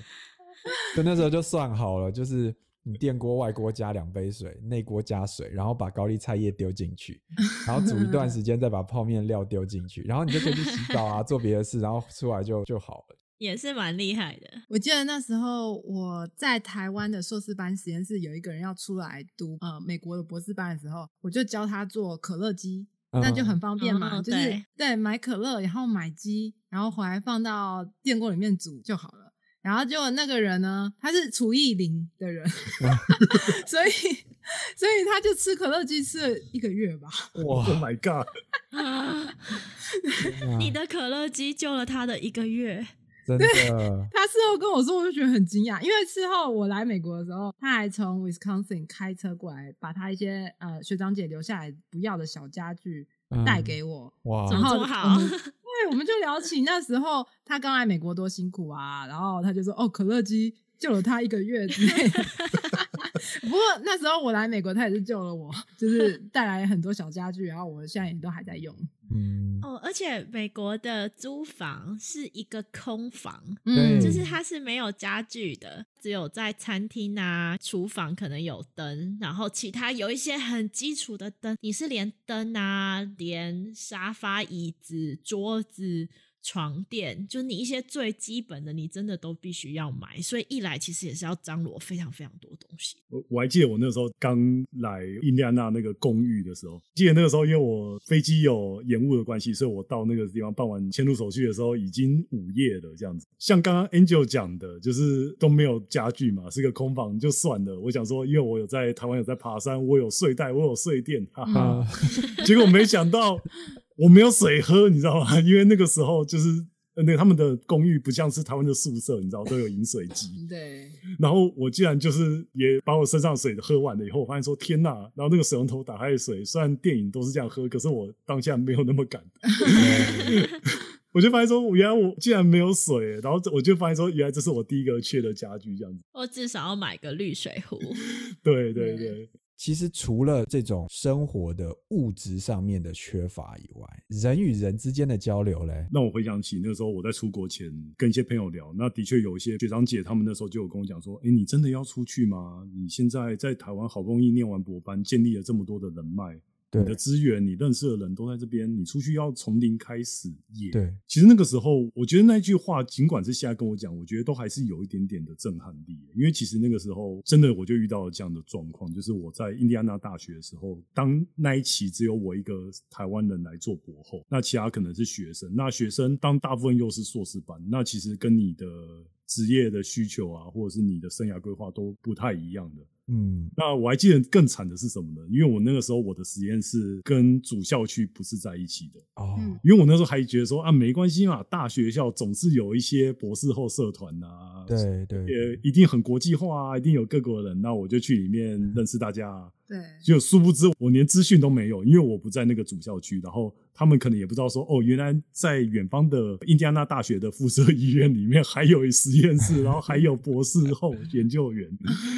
就那时候就算好了，就是你电锅外锅加两杯水，内锅加水，然后把高丽菜叶丢进去，然后煮一段时间，再把泡面料丢进去，然后你就可以去洗澡啊，做别的事，然后出来就就好了。也是蛮厉害的。我记得那时候我在台湾的硕士班实验室有一个人要出来读呃美国的博士班的时候，我就教他做可乐鸡，那就很方便嘛，哦就是对对买可乐，然后买鸡，然后回来放到电锅里面煮就好了。然后结果那个人呢，他是厨艺零的人，所以所以他就吃可乐鸡吃了一个月吧。哇，Oh my god！啊你的可乐鸡救了他的一个月，真的，他事后跟我说，我就觉得很惊讶，因为事后我来美国的时候，他还从 Wisconsin 开车过来，把他一些呃学长姐留下来不要的小家具带给我。哇然后这么好我们对，我们就聊起那时候他刚来美国多辛苦啊，然后他就说哦，可乐鸡救了他一个月之类的。不过那时候我来美国，他也是救了我，就是带来很多小家具，然后我现在也都还在用。嗯，哦，而且美国的租房是一个空房，嗯，就是它是没有家具的，只有在餐厅啊、厨房可能有灯，然后其他有一些很基础的灯，你是连灯啊、连沙发、椅子、桌子。床垫，就你一些最基本的，你真的都必须要买，所以一来其实也是要张罗非常非常多东西。我我还记得我那时候刚来印第安纳那个公寓的时候，记得那个时候因为我飞机有延误的关系，所以我到那个地方办完迁入手续的时候已经午夜了，这样子。像刚刚 Angel 讲的，就是都没有家具嘛，是个空房就算了。我想说，因为我有在台湾有在爬山，我有睡袋，我有睡垫，哈哈。啊，结果没想到我没有水喝，你知道吗？因为那个时候就是呃那个他们的公寓不像是台湾的宿舍，你知道都有饮水机。对，然后我竟然就是也把我身上水喝完了以后，我发现说天呐！然后那个水龙头打开的水，虽然电影都是这样喝，可是我当下没有那么敢。我就发现说，原来我竟然没有水，然后我就发现说，原来这是我第一个缺的家具，这样子。我至少要买个滤水壶。对对对，其实除了这种生活的物质上面的缺乏以外，人与人之间的交流嘞，那我回想起那时候我在出国前跟一些朋友聊，那的确有一些学长姐他们那时候就有跟我讲说，哎，你真的要出去吗？你现在在台湾好不容易念完博班，建立了这么多的人脉。对你的资源，你认识的人都在这边，你出去要从零开始也。对，其实那个时候，我觉得那句话，尽管是现在跟我讲，我觉得都还是有一点点的震撼力。因为其实那个时候，真的我就遇到了这样的状况，就是我在印第安纳大学的时候，当那一期只有我一个台湾人来做博后，那其他可能是学生，那学生当大部分又是硕士班，那其实跟你的职业的需求啊，或者是你的生涯规划都不太一样的。嗯，那我还记得更惨的是什么呢？因为我那个时候我的实验室跟主校区不是在一起的，哦，嗯。因为我那时候还觉得说啊，没关系嘛，大学校总是有一些博士后社团啊，对对，也一定很国际化啊，一定有各国人，那我就去里面认识大家。啊。对，就殊不知我连资讯都没有，因为我不在那个主校区，然后他们可能也不知道说，哦，原来在远方的印第安纳大学的附设医院里面还有实验室，然后还有博士后研究员，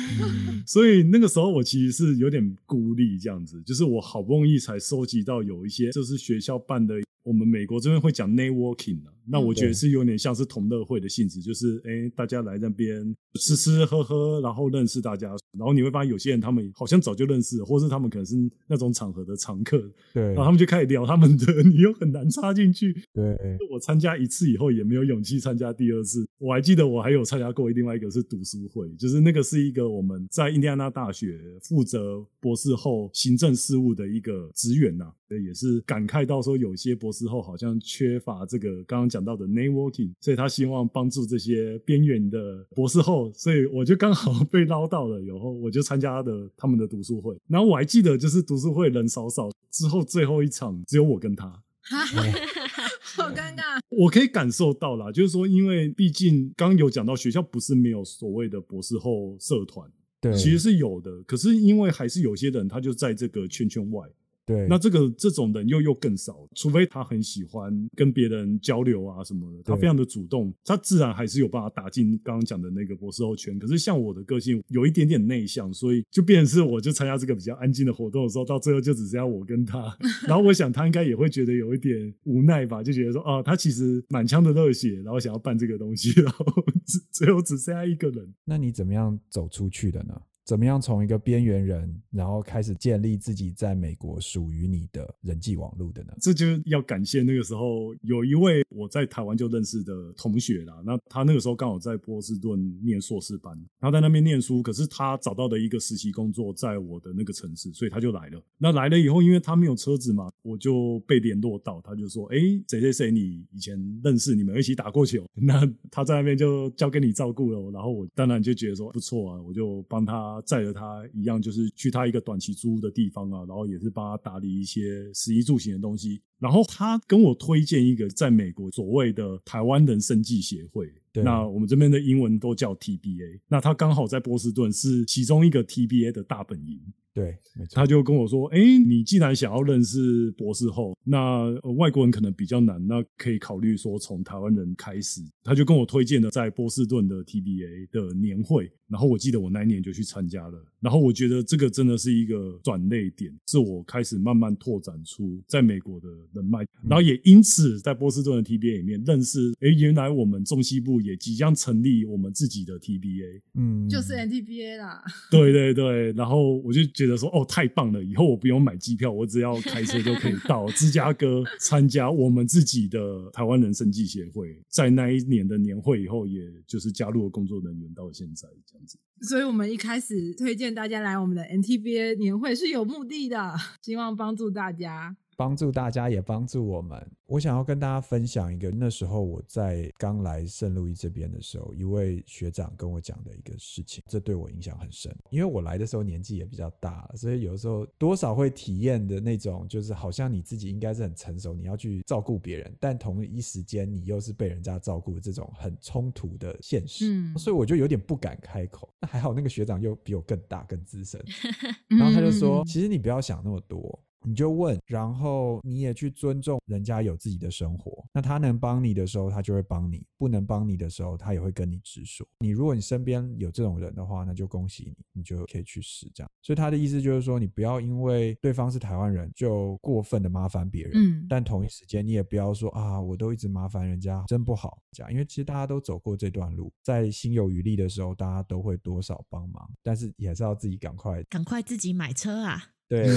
所以那个时候我其实是有点孤立这样子，就是我好不容易才收集到有一些，就是学校办的，我们美国这边会讲 networking 啊，那我觉得是有点像是同乐会的性质，就是哎，大家来那边吃吃喝喝，然后认识大家，然后你会发现有些人他们好像早就认识了，或是他们可能是那种场合的常客，对然后他们就开始聊他们的，你又很难插进去。对，我参加一次以后也没有勇气参加第二次。我还记得我还有参加过另外一个是读书会，就是那个是一个我们在印第安纳大学负责博士后行政事务的一个职员呐、也是感慨到说有些博士后好像缺乏这个刚刚讲到的 networking，所以他希望帮助这些边缘的博士后，所以我就刚好 被捞到了，然后我就参加的他们的读书会，然后我还记得就是读书会人少少，之后最后一场只有我跟他。哈，好尴尬。我可以感受到啦，就是说，因为毕竟刚刚有讲到学校不是没有所谓的博士后社团，对，其实是有的。可是因为还是有些人他就在这个圈圈外，对，那这个这种人又又更少，除非他很喜欢跟别人交流啊什么的，他非常的主动，他自然还是有办法打进刚刚讲的那个博士后圈。可是像我的个性有一点点内向，所以就变成是我就参加这个比较安静的活动的时候，到最后就只剩下我跟他。然后我想他应该也会觉得有一点无奈吧，就觉得说啊，他其实满腔的热血，然后想要办这个东西，然后只最后只剩下一个人。那你怎么样走出去的呢？怎么样从一个边缘人，然后开始建立自己在美国属于你的人际网络的呢？这就要感谢那个时候有一位我在台湾就认识的同学啦。那他那个时候刚好在波士顿念硕士班，他在那边念书，可是他找到的一个实习工作在我的那个城市，所以他就来了。那来了以后，因为他没有车子嘛，我就被联络到，他就说：“哎，谁谁谁，你以前认识，你们一起打过球，那他在那边就交给你照顾了。”然后我当然就觉得说不错啊，我就帮他载着他一样，就是去他一个短期租屋的地方啊，然后也是帮他打理一些食衣住行的东西。然后他跟我推荐一个在美国所谓的台湾人生计协会，对那我们这边的英文都叫 TBA。那他刚好在波士顿是其中一个 TBA 的大本营，对，没错。他就跟我说：“哎，你既然想要认识博士后，那、呃外国人可能比较难，那可以考虑说从台湾人开始。”他就跟我推荐了在波士顿的 TBA 的年会，然后我记得我那一年就去参加了。然后我觉得这个真的是一个转捩点，是我开始慢慢拓展出在美国的人脉，然后也因此在波士顿的 TBA 里面认识，哎，原来我们中西部也即将成立我们自己的 TBA。嗯，就是 NTBA 啦。对对对，然后我就觉觉得说，哦，太棒了！以后我不用买机票，我只要开车就可以到芝加哥参加我们自己的台湾人生计协会。在那一年的年会以后，也就是加入了工作人员，到现在这样子。所以我们一开始推荐大家来我们的 NTBA 年会是有目的的，希望帮助大家。帮助大家，也帮助我们。我想要跟大家分享一个，那时候我在刚来圣路易这边的时候，一位学长跟我讲的一个事情，这对我影响很深。因为我来的时候年纪也比较大了，所以有时候多少会体验的那种，就是好像你自己应该是很成熟，你要去照顾别人，但同一时间你又是被人家照顾，这种很冲突的现实。嗯所以我就有点不敢开口。那还好，那个学长又比我更大、更资深，然后他就说：“嗯其实你不要想那么多，你就问，然后你也去尊重人家有自己的生活。那他能帮你的时候，他就会帮你；不能帮你的时候，他也会跟你直说。你如果你身边有这种人的话，那就恭喜你，你就可以去试这样。所以他的意思就是说，你不要因为对方是台湾人就过分的麻烦别人，嗯但同一时间你也不要说啊，我都一直麻烦人家，真不好这样。因为其实大家都走过这段路，在心有余力的时候，大家都会多少帮忙，但是也是要自己赶快赶快自己买车啊！对。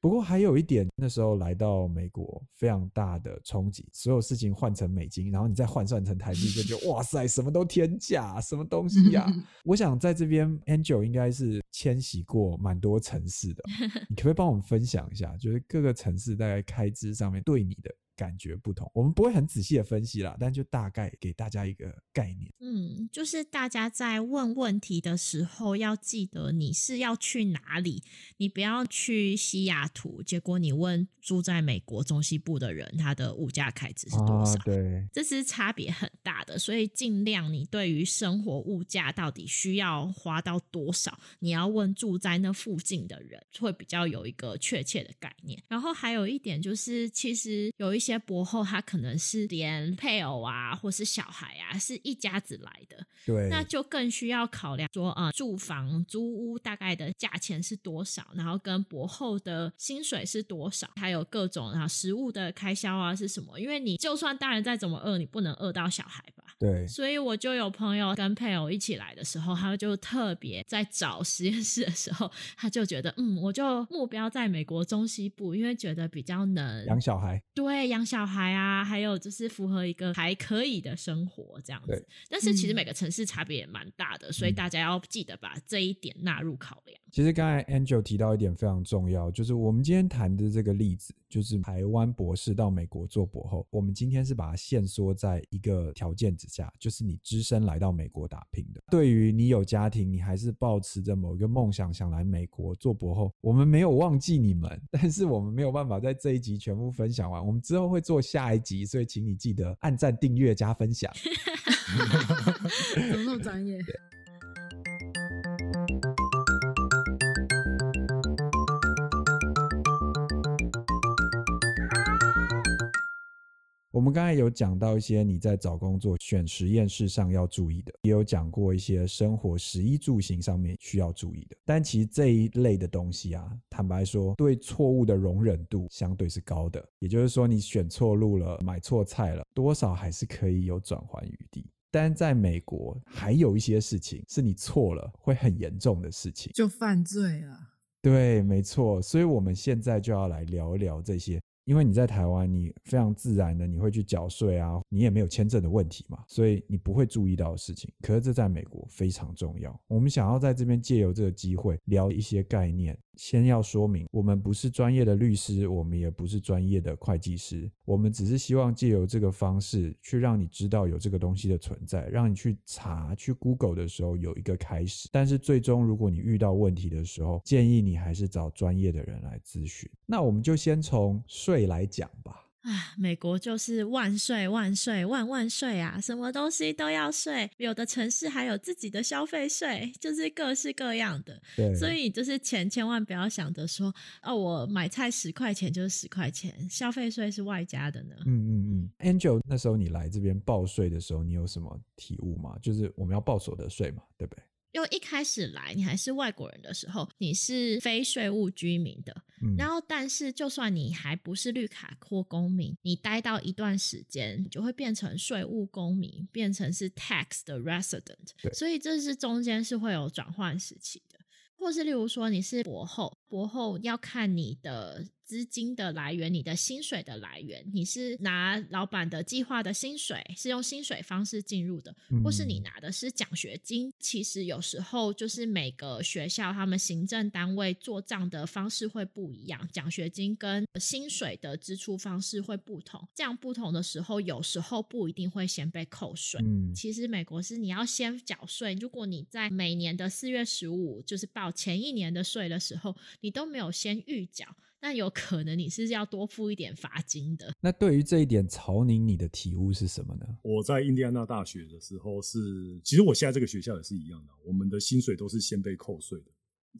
不过还有一点，那时候来到美国，非常大的冲击，所有事情换成美金，然后你再换算成台币，就觉得 哇塞，什么都天价，什么东西呀、我想在这边，Angel 应该是迁徙过蛮多城市的，你可不可以帮我们分享一下，就是各个城市大概开支上面对你的感觉不同？我们不会很仔细的分析啦，但就大概给大家一个概念。嗯，就是大家在问问题的时候，要记得你是要去哪里，你不要去西雅图，结果你问住在美国中西部的人，他的物价开支是多少？啊？对，这是差别很大的，所以尽量你对于生活物价到底需要花到多少，你要问住在那附近的人，会比较有一个确切的概念。然后还有一点就是，其实有一些博后他可能是连配偶啊，或是小孩啊，是一家子来的，对，那就更需要考量说，呃，住房租屋大概的价钱是多少，然后跟博后的薪水是多少，还有各种啊食物的开销啊是什么？因为你就算大人再怎么饿，你不能饿到小孩吧。对，所以我就有朋友跟配偶一起来的时候，他就特别在找实验室的时候，他就觉得，嗯，我就目标在美国中西部，因为觉得比较能养小孩，对养小孩啊，还有就是符合一个还可以的生活这样子。但是其实嗯每个城市差别也蛮大的，所以嗯大家要记得把这一点纳入考量。其实刚才 Angel 提到一点非常重要，就是我们今天谈的这个例子，就是台湾博士到美国做博后。我们今天是把它限缩在一个条件之下，就是你只身来到美国打拼的。对于你有家庭，你还是抱持着某一个梦想想来美国做博后，我们没有忘记你们，但是我们没有办法在这一集全部分享完，我们之后都会做下一集，所以请你记得按赞、订阅、加分享。怎么那么专业？我们刚才有讲到一些你在找工作选实验室上要注意的，也有讲过一些生活食衣住行上面需要注意的。但其实这一类的东西啊，坦白说，对错误的容忍度相对是高的。也就是说，你选错路了，买错菜了，多少还是可以有转圜余地。但在美国，还有一些事情是你错了会很严重的事情，就犯罪了。对，没错。所以我们现在就要来聊一聊这些。因为你在台湾，你非常自然的你会去缴税啊，你也没有签证的问题嘛，所以你不会注意到的事情。可是这在美国非常重要。我们想要在这边借由这个机会聊一些概念。先要说明，我们不是专业的律师，我们也不是专业的会计师，我们只是希望借由这个方式去让你知道有这个东西的存在，让你去查、去 Google 的时候有一个开始。但是最终，如果你遇到问题的时候，建议你还是找专业的人来咨询。那我们就先从税来讲吧。啊，美国就是万税万税万万税啊，什么东西都要税，有的城市还有自己的消费税，就是各式各样的。对，所以就是钱千万不要想着说，哦，我买菜十块钱就是十块钱，消费税是外加的呢。嗯嗯嗯，Angel，那时候你来这边报税的时候，你有什么体悟吗？就是我们要报所得税嘛，对不对？因为一开始来你还是外国人的时候，你是非税务居民的。然后，但是就算你还不是绿卡或公民，你待到一段时间，你就会变成税务公民，变成是 tax 的 resident。所以这是中间是会有转换时期的，或是例如说你是博后，博后要看你的。资金的来源，你的薪水的来源，你是拿老板的计划的薪水，是用薪水方式进入的，或是你拿的是奖学金。其实有时候就是每个学校他们行政单位做账的方式会不一样，奖学金跟薪水的支出方式会不同。这样不同的时候，有时候不一定会先被扣税。嗯，其实美国是你要先缴税，如果你在每年的四月十五就是报前一年的税的时候，你都没有先预缴。那有可能你是要多付一点罚金的。那对于这一点，曹宁你的体悟是什么呢？我在印第安纳大学的时候是，其实我现在这个学校也是一样的，我们的薪水都是先被扣税的。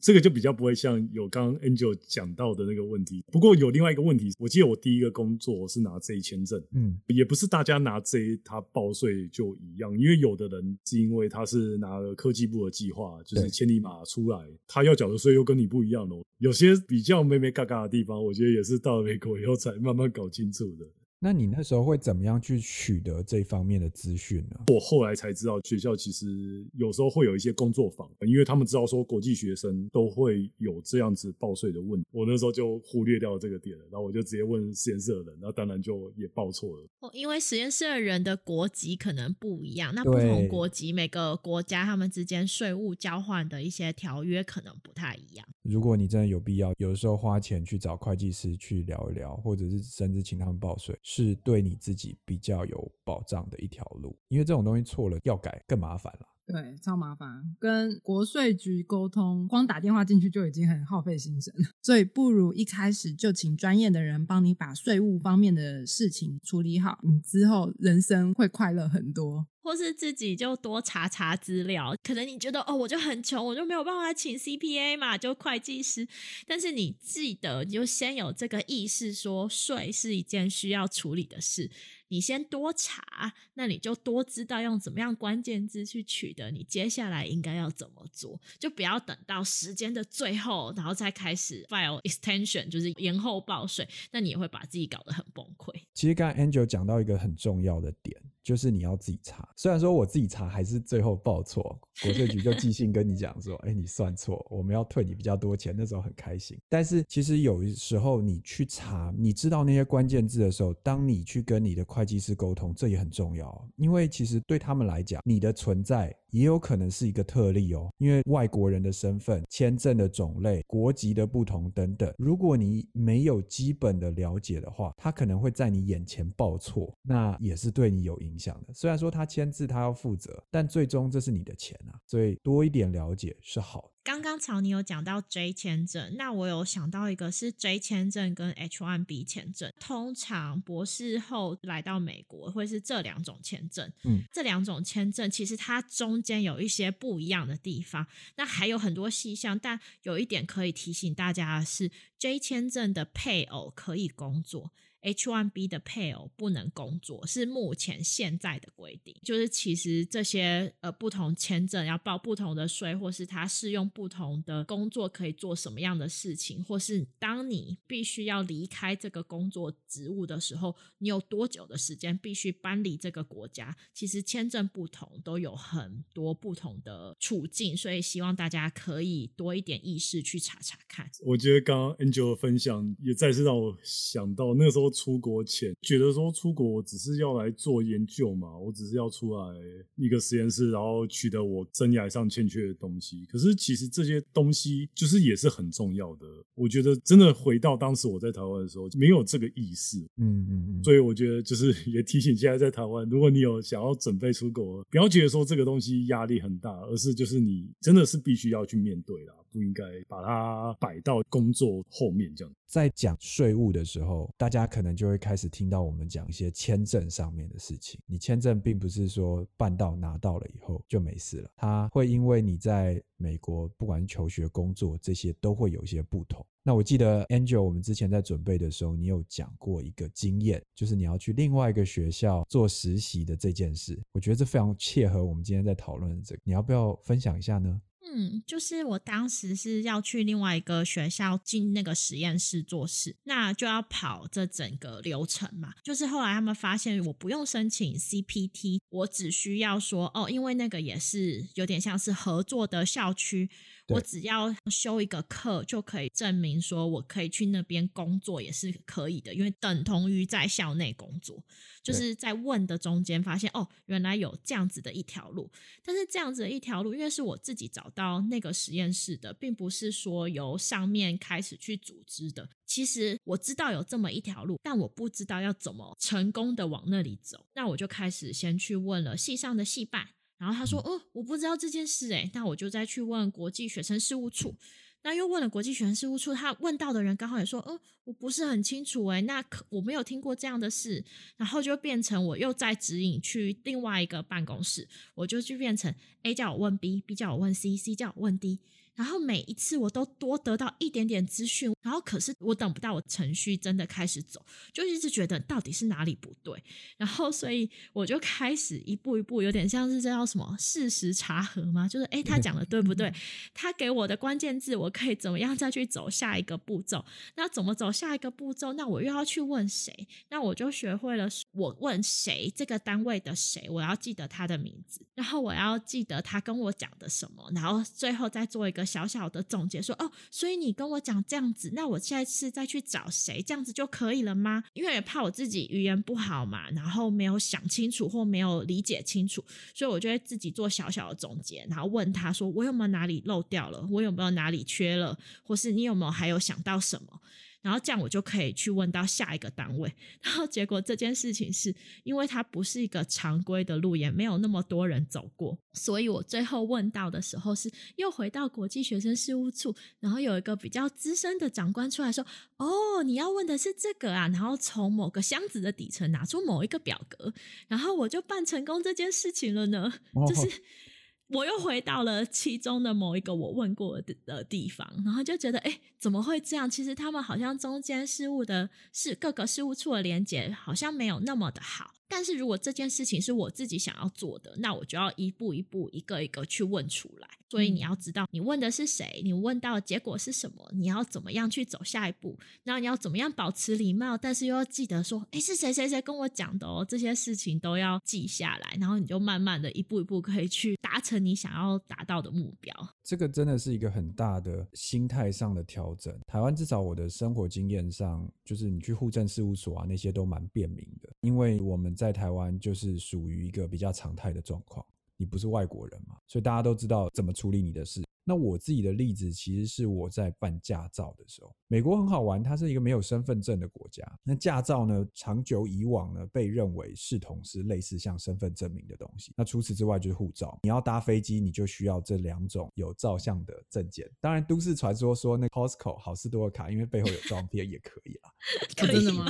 这个就比较不会像有刚刚 Angel 讲到的那个问题。不过有另外一个问题，我记得我第一个工作是拿 J 签证，嗯，也不是大家拿 J 他报税就一样，因为有的人是因为他是拿了科技部的计划，就是千里马出来，他要缴的税又跟你不一样哦。有些比较没没嘎嘎的地方，我觉得也是到了美国以后才慢慢搞清楚的。那你那时候会怎么样去取得这方面的资讯呢？我后来才知道，学校其实有时候会有一些工作坊，因为他们知道说国际学生都会有这样子报税的问题。我那时候就忽略掉这个点了，然后我就直接问实验室的人，那当然就也报错了。哦，因为实验室的人的国籍可能不一样，那不同国籍每个国家他们之间税务交换的一些条约可能不太一样。如果你真的有必要，有的时候花钱去找会计师去聊一聊，或者是甚至请他们报税。是对你自己比较有保障的一条路，因为这种东西错了要改更麻烦了。对，超麻烦，跟国税局沟通，光打电话进去就已经很耗费心神了，所以不如一开始就请专业的人帮你把税务方面的事情处理好，你之后人生会快乐很多。或是自己就多查查资料，可能你觉得哦，我就很穷，我就没有办法请 CPA 嘛，就会计师。但是你记得，你就先有这个意识，说税是一件需要处理的事。你先多查，那你就多知道用怎么样关键字去取得你接下来应该要怎么做，就不要等到时间的最后，然后再开始 file extension，就是延后报税，那你也会把自己搞得很崩溃。其实刚才 Angel 讲到一个很重要的点。就是你要自己查，虽然说我自己查还是最后报错，国税局就寄信跟你讲说，哎，你算错，我们要退你比较多钱，那时候很开心。但是其实有时候你去查，你知道那些关键字的时候，当你去跟你的会计师沟通，这也很重要，因为其实对他们来讲，你的存在。也有可能是一个特例哦，因为外国人的身份、签证的种类、国籍的不同等等，如果你没有基本的了解的话，他可能会在你眼前报错，那也是对你有影响的。虽然说他签字他要负责，但最终这是你的钱啊，所以多一点了解是好的。刚刚曹你有讲到 J 签证，那我有想到一个是 J 签证跟 H1B 签证。通常博士后来到美国会是这两种签证。嗯，这两种签证其实它中间有一些不一样的地方，那还有很多细项。但有一点可以提醒大家的是，J 签证的配偶可以工作 H1B 的配偶不能工作，是目前现在的规定。就是其实这些呃不同签证要报不同的税，或是他适用不同的工作可以做什么样的事情，或是当你必须要离开这个工作职务的时候，你有多久的时间必须搬离这个国家？其实签证不同都有很多不同的处境，所以希望大家可以多一点意识去查查看。我觉得刚刚 Angel 的分享也再次让我想到那时候。出国前觉得说出国我只是要来做研究嘛，我只是要出来一个实验室，然后取得我生涯上欠缺的东西。可是其实这些东西就是也是很重要的。我觉得真的回到当时我在台湾的时候，没有这个意识。嗯嗯嗯。所以我觉得就是 也提醒现在在台湾，如果你有想要准备出国，不要觉得说这个东西压力很大，而是就是你真的是必须要去面对啦，不应该把它摆到工作后面这样。在讲税务的时候，大家可能就会开始听到我们讲一些签证上面的事情。你签证并不是说办到拿到了以后就没事了，它会因为你在美国不管是求学、工作这些都会有一些不同。那我记得 Angel，我们之前在准备的时候，你有讲过一个经验，就是你要去另外一个学校做实习的这件事。我觉得这非常切合我们今天在讨论的这个，你要不要分享一下呢？嗯，就是我当时是要去另外一个学校进那个实验室做事，那就要跑这整个流程嘛。就是后来他们发现我不用申请 CPT，我只需要说哦，因为那个也是有点像是合作的校区。我只要修一个课就可以证明说我可以去那边工作也是可以的，因为等同于在校内工作。就是在问的中间发现哦，原来有这样子的一条路。但是这样子的一条路，因为是我自己找到那个实验室的，并不是说由上面开始去组织的。其实我知道有这么一条路，但我不知道要怎么成功的往那里走。那我就开始先去问了系上的系办。然后他说：“哦，我不知道这件事诶，那我就再去问国际学生事务处。那又问了国际学生事务处，他问到的人刚好也说：‘哦，我不是很清楚诶，那可我没有听过这样的事。’然后就变成我又在指引去另外一个办公室，我就去变成 A 叫我问 B，B 叫我问 C，C 叫我问 D。”然后每一次我都多得到一点点资讯，然后可是我等不到我程序真的开始走，就一直觉得到底是哪里不对，然后所以我就开始一步一步，有点像是这叫什么事实查核吗？就是诶，他讲的对不对？他给我的关键字，我可以怎么样再去走下一个步骤？那怎么走下一个步骤？那我又要去问谁？那我就学会了，我问谁这个单位的谁，我要记得他的名字，然后我要记得他跟我讲的什么，然后最后再做一个。小小的总结说哦，所以你跟我讲这样子，那我下一次再去找谁，这样子就可以了吗？因为怕我自己语言不好嘛，然后没有想清楚或没有理解清楚，所以我就会自己做小小的总结，然后问他说我有没有哪里漏掉了，我有没有哪里缺了，或是你有没有还有想到什么？然后这样我就可以去问到下一个单位，然后结果这件事情是因为它不是一个常规的路，也没有那么多人走过，所以我最后问到的时候是又回到国际学生事务处，然后有一个比较资深的长官出来说：“哦，你要问的是这个啊。”然后从某个箱子的底层拿出某一个表格，然后我就办成功这件事情了呢，就是。我又回到了其中的某一个我问过的的地方，然后就觉得，哎，怎么会这样？其实他们好像中间事物的是各个事务处的连接，好像没有那么的好。但是如果这件事情是我自己想要做的，那我就要一步一步、一个一个去问出来。所以你要知道，你问的是谁，你问到的结果是什么，你要怎么样去走下一步，然后你要怎么样保持礼貌，但是又要记得说，哎，是谁谁谁跟我讲的哦，这些事情都要记下来，然后你就慢慢的一步一步可以去达成你想要达到的目标。这个真的是一个很大的心态上的调整。台湾至少我的生活经验上，就是你去户政事务所啊，那些都蛮便民的，因为我们在台湾就是属于一个比较常态的状况。你不是外国人嘛，所以大家都知道怎么处理你的事。那我自己的例子其实是我在办驾照的时候，美国很好玩，它是一个没有身份证的国家。那驾照呢，长久以往呢，被认为视同是类似像身份证明的东西。那除此之外就是护照，你要搭飞机，你就需要这两种有照相的证件。当然，都市传说说那 Costco 好事多的卡，因为背后有照片也可以啦。真的吗？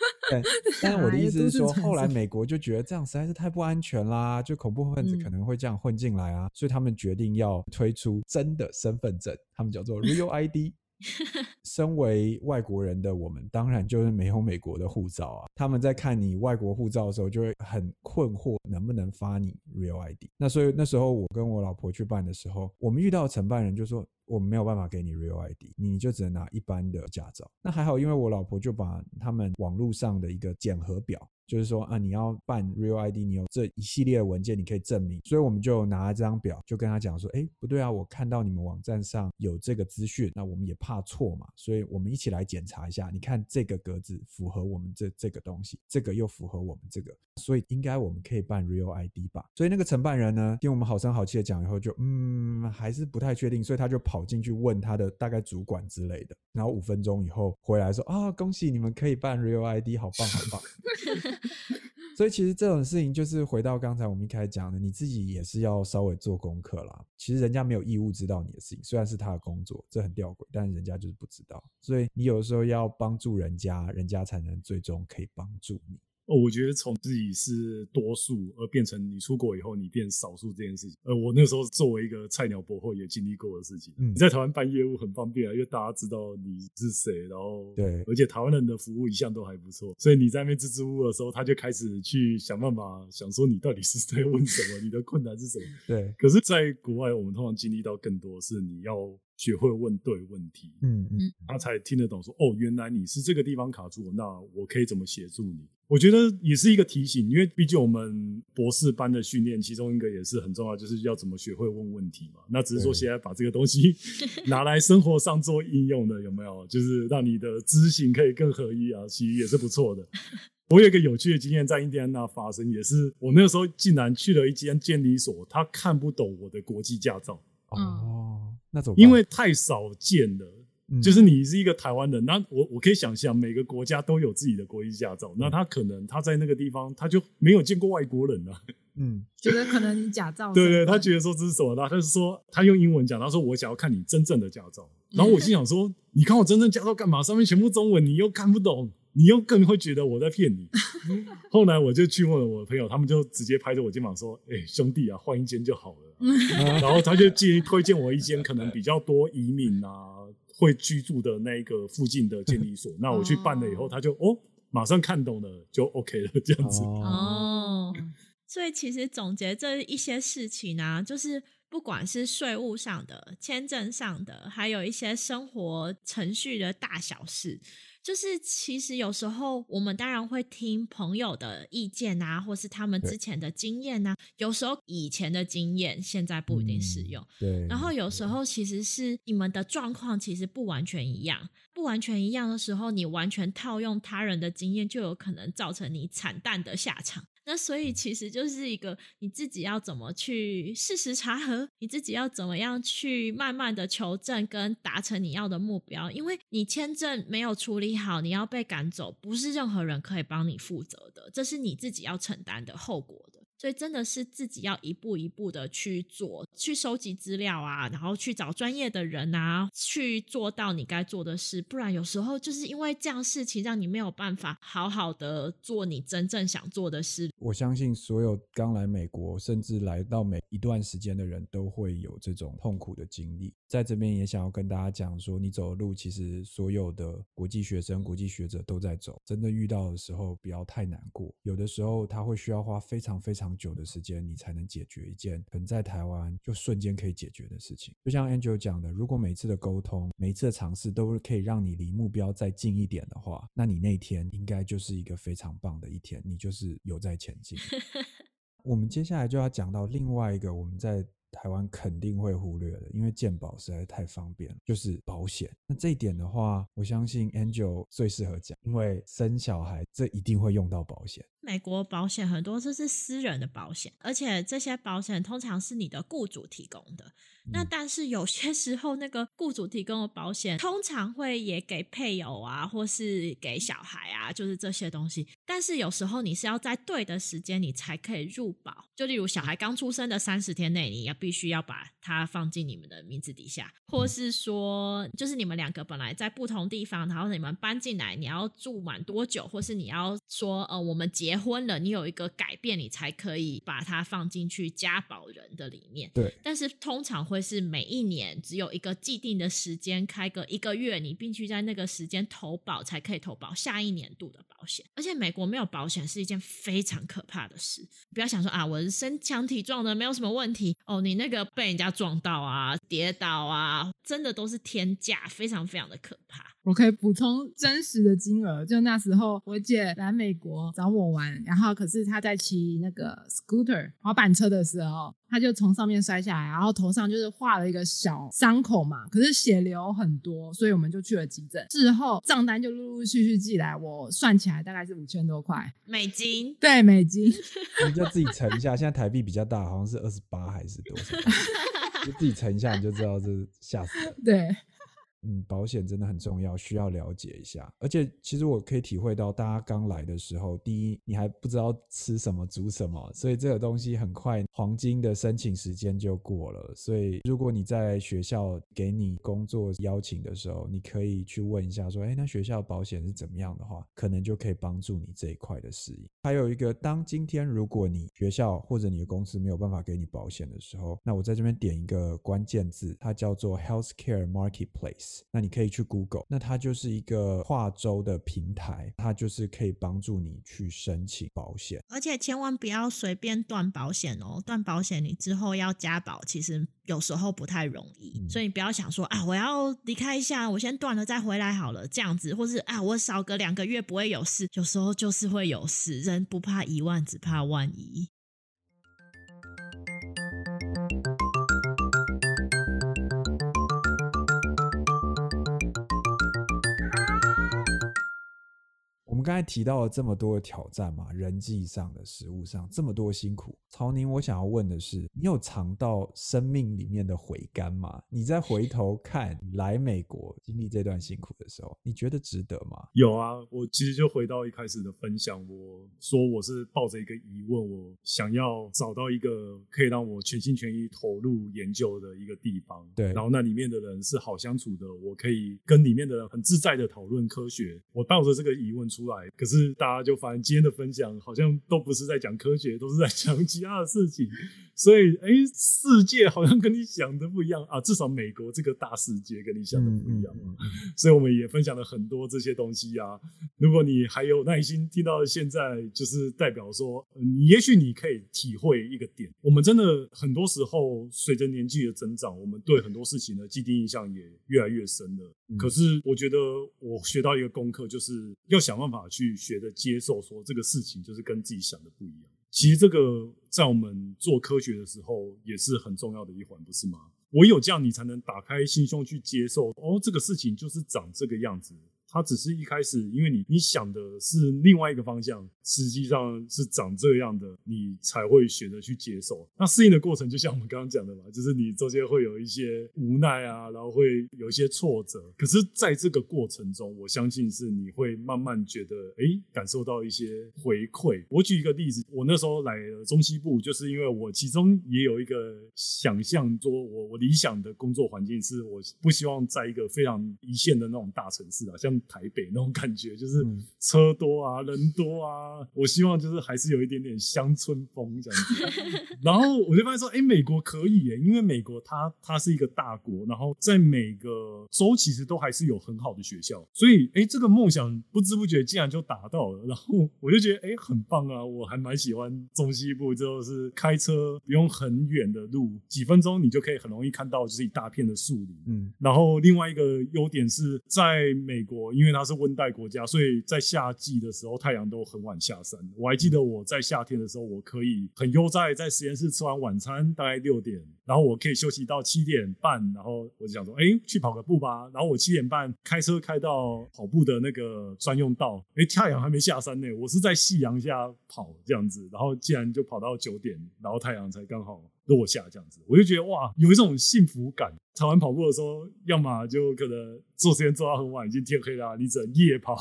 对，但是我的意思是说，后来美国就觉得这样实在是太不安全啦，就恐怖分子可能会这样混进来啊，所以他们决定要推出真的身份证，他们叫做 Real ID。身为外国人的我们，当然就是没有美国的护照啊。他们在看你外国护照的时候，就会很困惑，能不能发你 Real ID？那所以那时候我跟我老婆去办的时候，我们遇到承办人就说。我们没有办法给你 Real ID，你就只能拿一般的驾照。那还好，因为我老婆就把他们网络上的一个检核表。就是说啊，你要办 Real ID，你有这一系列文件，你可以证明。所以我们就拿了这张表，就跟他讲说，哎，不对啊，我看到你们网站上有这个资讯，那我们也怕错嘛，所以我们一起来检查一下。你看这个格子符合我们这这个东西，这个又符合我们这个，所以应该我们可以办 Real ID 吧？所以那个承办人呢，听我们好声好气的讲以后，就嗯，还是不太确定，所以他就跑进去问他的大概主管之类的，然后五分钟以后回来说啊，恭喜你们可以办 Real ID，好棒好棒。所以其实这种事情就是回到刚才我们一开始讲的，你自己也是要稍微做功课啦。其实人家没有义务知道你的事情，虽然是他的工作，这很吊诡，但是人家就是不知道。所以你有的时候要帮助人家，人家才能最终可以帮助你。哦，我觉得从自己是多数，而变成你出国以后你变少数这件事情，呃，我那时候作为一个菜鸟博后也经历过的事情。嗯，你在台湾办业务很方便啊，因为大家知道你是谁，然后对，而且台湾人的服务一向都还不错，所以你在那边支支吾吾的时候，他就开始去想办法，想说你到底是在问什么，你的困难是什么？对。可是，在国外，我们通常经历到更多是你要。学会问对问题，嗯嗯，他才听得懂说哦，原来你是这个地方卡住，那我可以怎么协助你？我觉得也是一个提醒，因为毕竟我们博士班的训练，其中一个也是很重要，就是要怎么学会问问题嘛。那只是说现在把这个东西 拿来生活上做应用的，有没有？就是让你的知行可以更合一啊，其实也是不错的。我有一个有趣的经验在印第安纳发生，也是我那个时候竟然去了一间监理所，他看不懂我的国际驾照。哦，那种因为太少见了，就是你是一个台湾人，那我我可以想象每个国家都有自己的国际驾照，那他可能他在那个地方他就没有见过外国人啊，嗯，觉得可能你假照，对对，他觉得说这是什么？他他是说他用英文讲，他说我想要看你真正的驾照，然后我心想说你看我真正驾照干嘛？上面全部中文，你又看不懂。你又更会觉得我在骗你。后来我就去问了我的朋友，他们就直接拍着我肩膀说：“哎，兄弟啊，换一间就好了。”然后他就建议推荐我一间可能比较多移民啊会居住的那个附近的监理所。那我去办了以后，他就哦，马上看懂了，就 OK 了，这样子。哦，所以其实总结这一些事情呢，就是不管是税务上的、签证上的，还有一些生活程序的大小事。就是其实有时候我们当然会听朋友的意见啊，或是他们之前的经验啊。有时候以前的经验现在不一定适用。对。然后有时候其实是你们的状况其实不完全一样，不完全一样的时候，你完全套用他人的经验，就有可能造成你惨淡的下场。那所以其实就是一个你自己要怎么去事实查核，你自己要怎么样去慢慢的求证跟达成你要的目标，因为你签证没有处理好，你要被赶走，不是任何人可以帮你负责的，这是你自己要承担的后果。所以真的是自己要一步一步的去做，去收集资料啊，然后去找专业的人啊，去做到你该做的事。不然有时候就是因为这样事情，让你没有办法好好的做你真正想做的事。我相信所有刚来美国，甚至来到每一段时间的人都会有这种痛苦的经历。在这边也想要跟大家讲说，你走的路其实所有的国际学生、国际学者都在走。真的遇到的时候，不要太难过。有的时候他会需要花非常非常。久的时间，你才能解决一件可能在台湾就瞬间可以解决的事情。就像 Angel 讲的，如果每次的沟通、每次的尝试都可以让你离目标再近一点的话，那你那天应该就是一个非常棒的一天，你就是有在前进。我们接下来就要讲到另外一个我们在。台湾肯定会忽略的，因为健保实在太方便了，就是保险。那这一点的话，我相信 Angel 最适合讲，因为生小孩这一定会用到保险。美国保险很多这是私人的保险，而且这些保险通常是你的雇主提供的。那但是有些时候，那个雇主提供的保险通常会也给配偶啊，或是给小孩啊，就是这些东西。但是有时候你是要在对的时间你才可以入保，就例如小孩刚出生的三十天内，你要必须要把它放进你们的名字底下，或是说，就是你们两个本来在不同地方，然后你们搬进来，你要住满多久，或是你要说，呃，我们结婚了，你有一个改变，你才可以把它放进去家保人的里面。对，但是通常会是每一年只有一个既定的时间，开个一个月，你必须在那个时间投保才可以投保下一年度的保险。而且美国没有保险是一件非常可怕的事。不要想说啊，我是身强体壮的，没有什么问题哦。你那个被人家撞到啊、跌倒啊，真的都是天价，非常非常的可怕。我可以补充真实的金额，就那时候我姐来美国找我玩，然后可是她在骑那个 scooter 滑板车的时候，她就从上面摔下来，然后头上就是划了一个小伤口嘛，可是血流很多，所以我们就去了急诊。事后账单就陆陆续续寄来，我算起来大概是五千多块美金，对，美金。你就自己乘一下，现在台币比较大，好像是二十八还是多少？就自己乘一下，你就知道这吓死了。对。嗯，保险真的很重要，需要了解一下。而且，其实我可以体会到，大家刚来的时候，第一，你还不知道吃什么、煮什么，所以这个东西很快，黄金的申请时间就过了。所以，如果你在学校给你工作邀请的时候，你可以去问一下，说，哎，那学校保险是怎么样的话，可能就可以帮助你这一块的适应。还有一个，当今天如果你学校或者你的公司没有办法给你保险的时候，那我在这边点一个关键字，它叫做 Healthcare Marketplace。那你可以去 Google，那它就是一个跨州的平台，它就是可以帮助你去申请保险。而且千万不要随便断保险哦，断保险你之后要加保，其实有时候不太容易。所以你不要想说啊，我要离开一下，我先断了再回来好了，这样子，或是啊，我少个两个月不会有事，有时候就是会有事。人不怕一万，只怕万一。们刚才提到了这么多的挑战嘛，人际上的、食物上这么多辛苦。曹宁，我想要问的是，你有尝到生命里面的回甘吗？你再回头看来美国经历这段辛苦的时候，你觉得值得吗？有啊，我其实就回到一开始的分享，我说我是抱着一个疑问，我想要找到一个可以让我全心全意投入研究的一个地方。对，然后那里面的人是好相处的，我可以跟里面的人很自在的讨论科学。我抱着这个疑问出。可是大家就发现今天的分享好像都不是在讲科学，都是在讲其他的事情。所以，哎，世界好像跟你想的不一样啊！至少美国这个大世界跟你想的不一样啊。所以我们也分享了很多这些东西啊。如果你还有耐心听到现在，就是代表说，你也许你可以体会一个点。我们真的很多时候随着年纪的增长，我们对很多事情的既定印象也越来越深了。可是，我觉得我学到一个功课，就是要想办法去学着接受，说这个事情就是跟自己想的不一样。其实这个在我们做科学的时候也是很重要的一环，不是吗？唯有这样，你才能打开心胸去接受。哦，这个事情就是长这个样子。它只是一开始，因为你你想的是另外一个方向，实际上是长这样的，你才会选择去接受。那适应的过程，就像我们刚刚讲的嘛，就是你中间会有一些无奈啊，然后会有一些挫折。可是在这个过程中，我相信是你会慢慢觉得，哎，感受到一些回馈。我举一个例子，我那时候来中西部，就是因为我其中也有一个想象，说我我理想的工作环境是，我不希望在一个非常一线的那种大城市啊，像。台北那种感觉就是车多啊，人多啊。我希望就是还是有一点点乡村风这样子。然后我就发现说，哎，美国可以耶，因为美国它它是一个大国，然后在每个州其实都还是有很好的学校，所以哎，这个梦想不知不觉竟然就达到了。然后我就觉得哎，很棒啊，我还蛮喜欢中西部，就是开车不用很远的路，几分钟你就可以很容易看到就是一大片的树林。嗯，然后另外一个优点是在美国。因为它是温带国家，所以在夏季的时候太阳都很晚下山。我还记得我在夏天的时候，我可以很悠哉在实验室吃完晚餐，大概六点，然后我可以休息到七点半，然后我就想说，哎，去跑个步吧。然后我七点半开车开到跑步的那个专用道，哎，太阳还没下山呢，我是在夕阳下跑这样子，然后竟然就跑到九点，然后太阳才刚好。落下这样子，我就觉得哇，有一种幸福感。台湾跑步的时候，要么就可能做时间做到很晚，已经天黑了，你只能夜跑。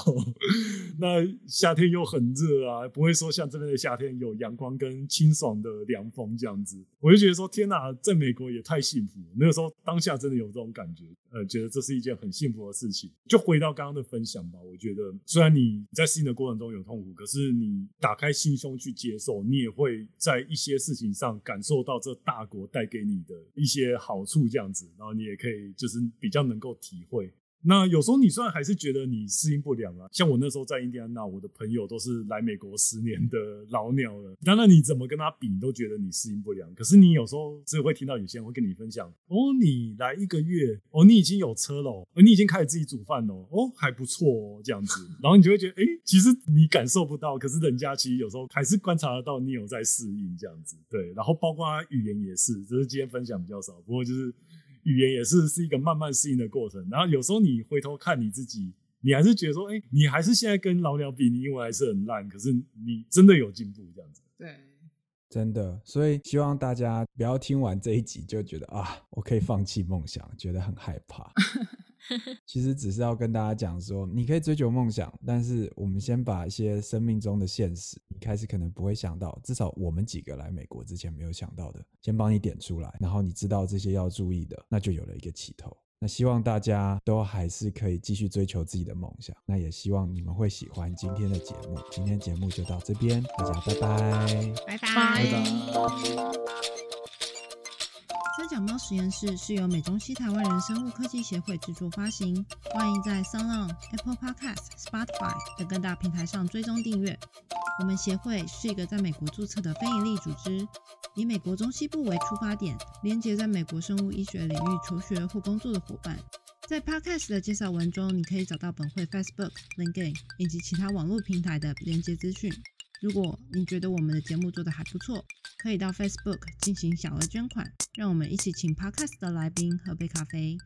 那夏天又很热啊，不会说像这边的夏天有阳光跟清爽的凉风这样子。我就觉得说，天哪，在美国也太幸福了。那个时候当下真的有这种感觉，呃，觉得这是一件很幸福的事情。就回到刚刚的分享吧，我觉得虽然你在适应的过程中有痛苦，可是你打开心胸去接受，你也会在一些事情上感受到这大国带给你的一些好处，这样子。然后你也可以就是比较能够体会。那有时候你虽然还是觉得你适应不良啊，像我那时候在印第安纳，我的朋友都是来美国十年的老鸟了。当然你怎么跟他比，你都觉得你适应不良。可是你有时候只会听到有些人会跟你分享：哦，你来一个月，哦，你已经有车了，哦，你已经开始自己煮饭了，哦，还不错哦，这样子。然后你就会觉得，哎，其实你感受不到，可是人家其实有时候还是观察得到你有在适应这样子。对，然后包括语言也是，只是今天分享比较少，不过就是。语言也是是一个慢慢适应的过程，然后有时候你回头看你自己，你还是觉得说，哎，你还是现在跟老鸟比，你英文还是很烂，可是你真的有进步这样子。对，真的，所以希望大家不要听完这一集就觉得啊，我可以放弃梦想，觉得很害怕。其实只是要跟大家讲说，你可以追求梦想，但是我们先把一些生命中的现实，你开始可能不会想到，至少我们几个来美国之前没有想到的，先帮你点出来，然后你知道这些要注意的，那就有了一个起头。那希望大家都还是可以继续追求自己的梦想，那也希望你们会喜欢今天的节目。今天节目就到这边，大家拜拜，拜拜，拜拜。三角猫实验室是由美中西台湾人生物科技协会制作发行，欢迎在 s o n Apple Podcast、Spotify 等各大平台上追踪订阅。我们协会是一个在美国注册的非营利组织，以美国中西部为出发点，连接在美国生物医学领域求学或工作的伙伴。在 Podcast 的介绍文中，你可以找到本会 Facebook、LinkedIn 以及其他网络平台的连接资讯。如果你觉得我们的节目做得还不错，可以到 Facebook 进行小额捐款，让我们一起请 Podcast 的来宾喝杯咖啡。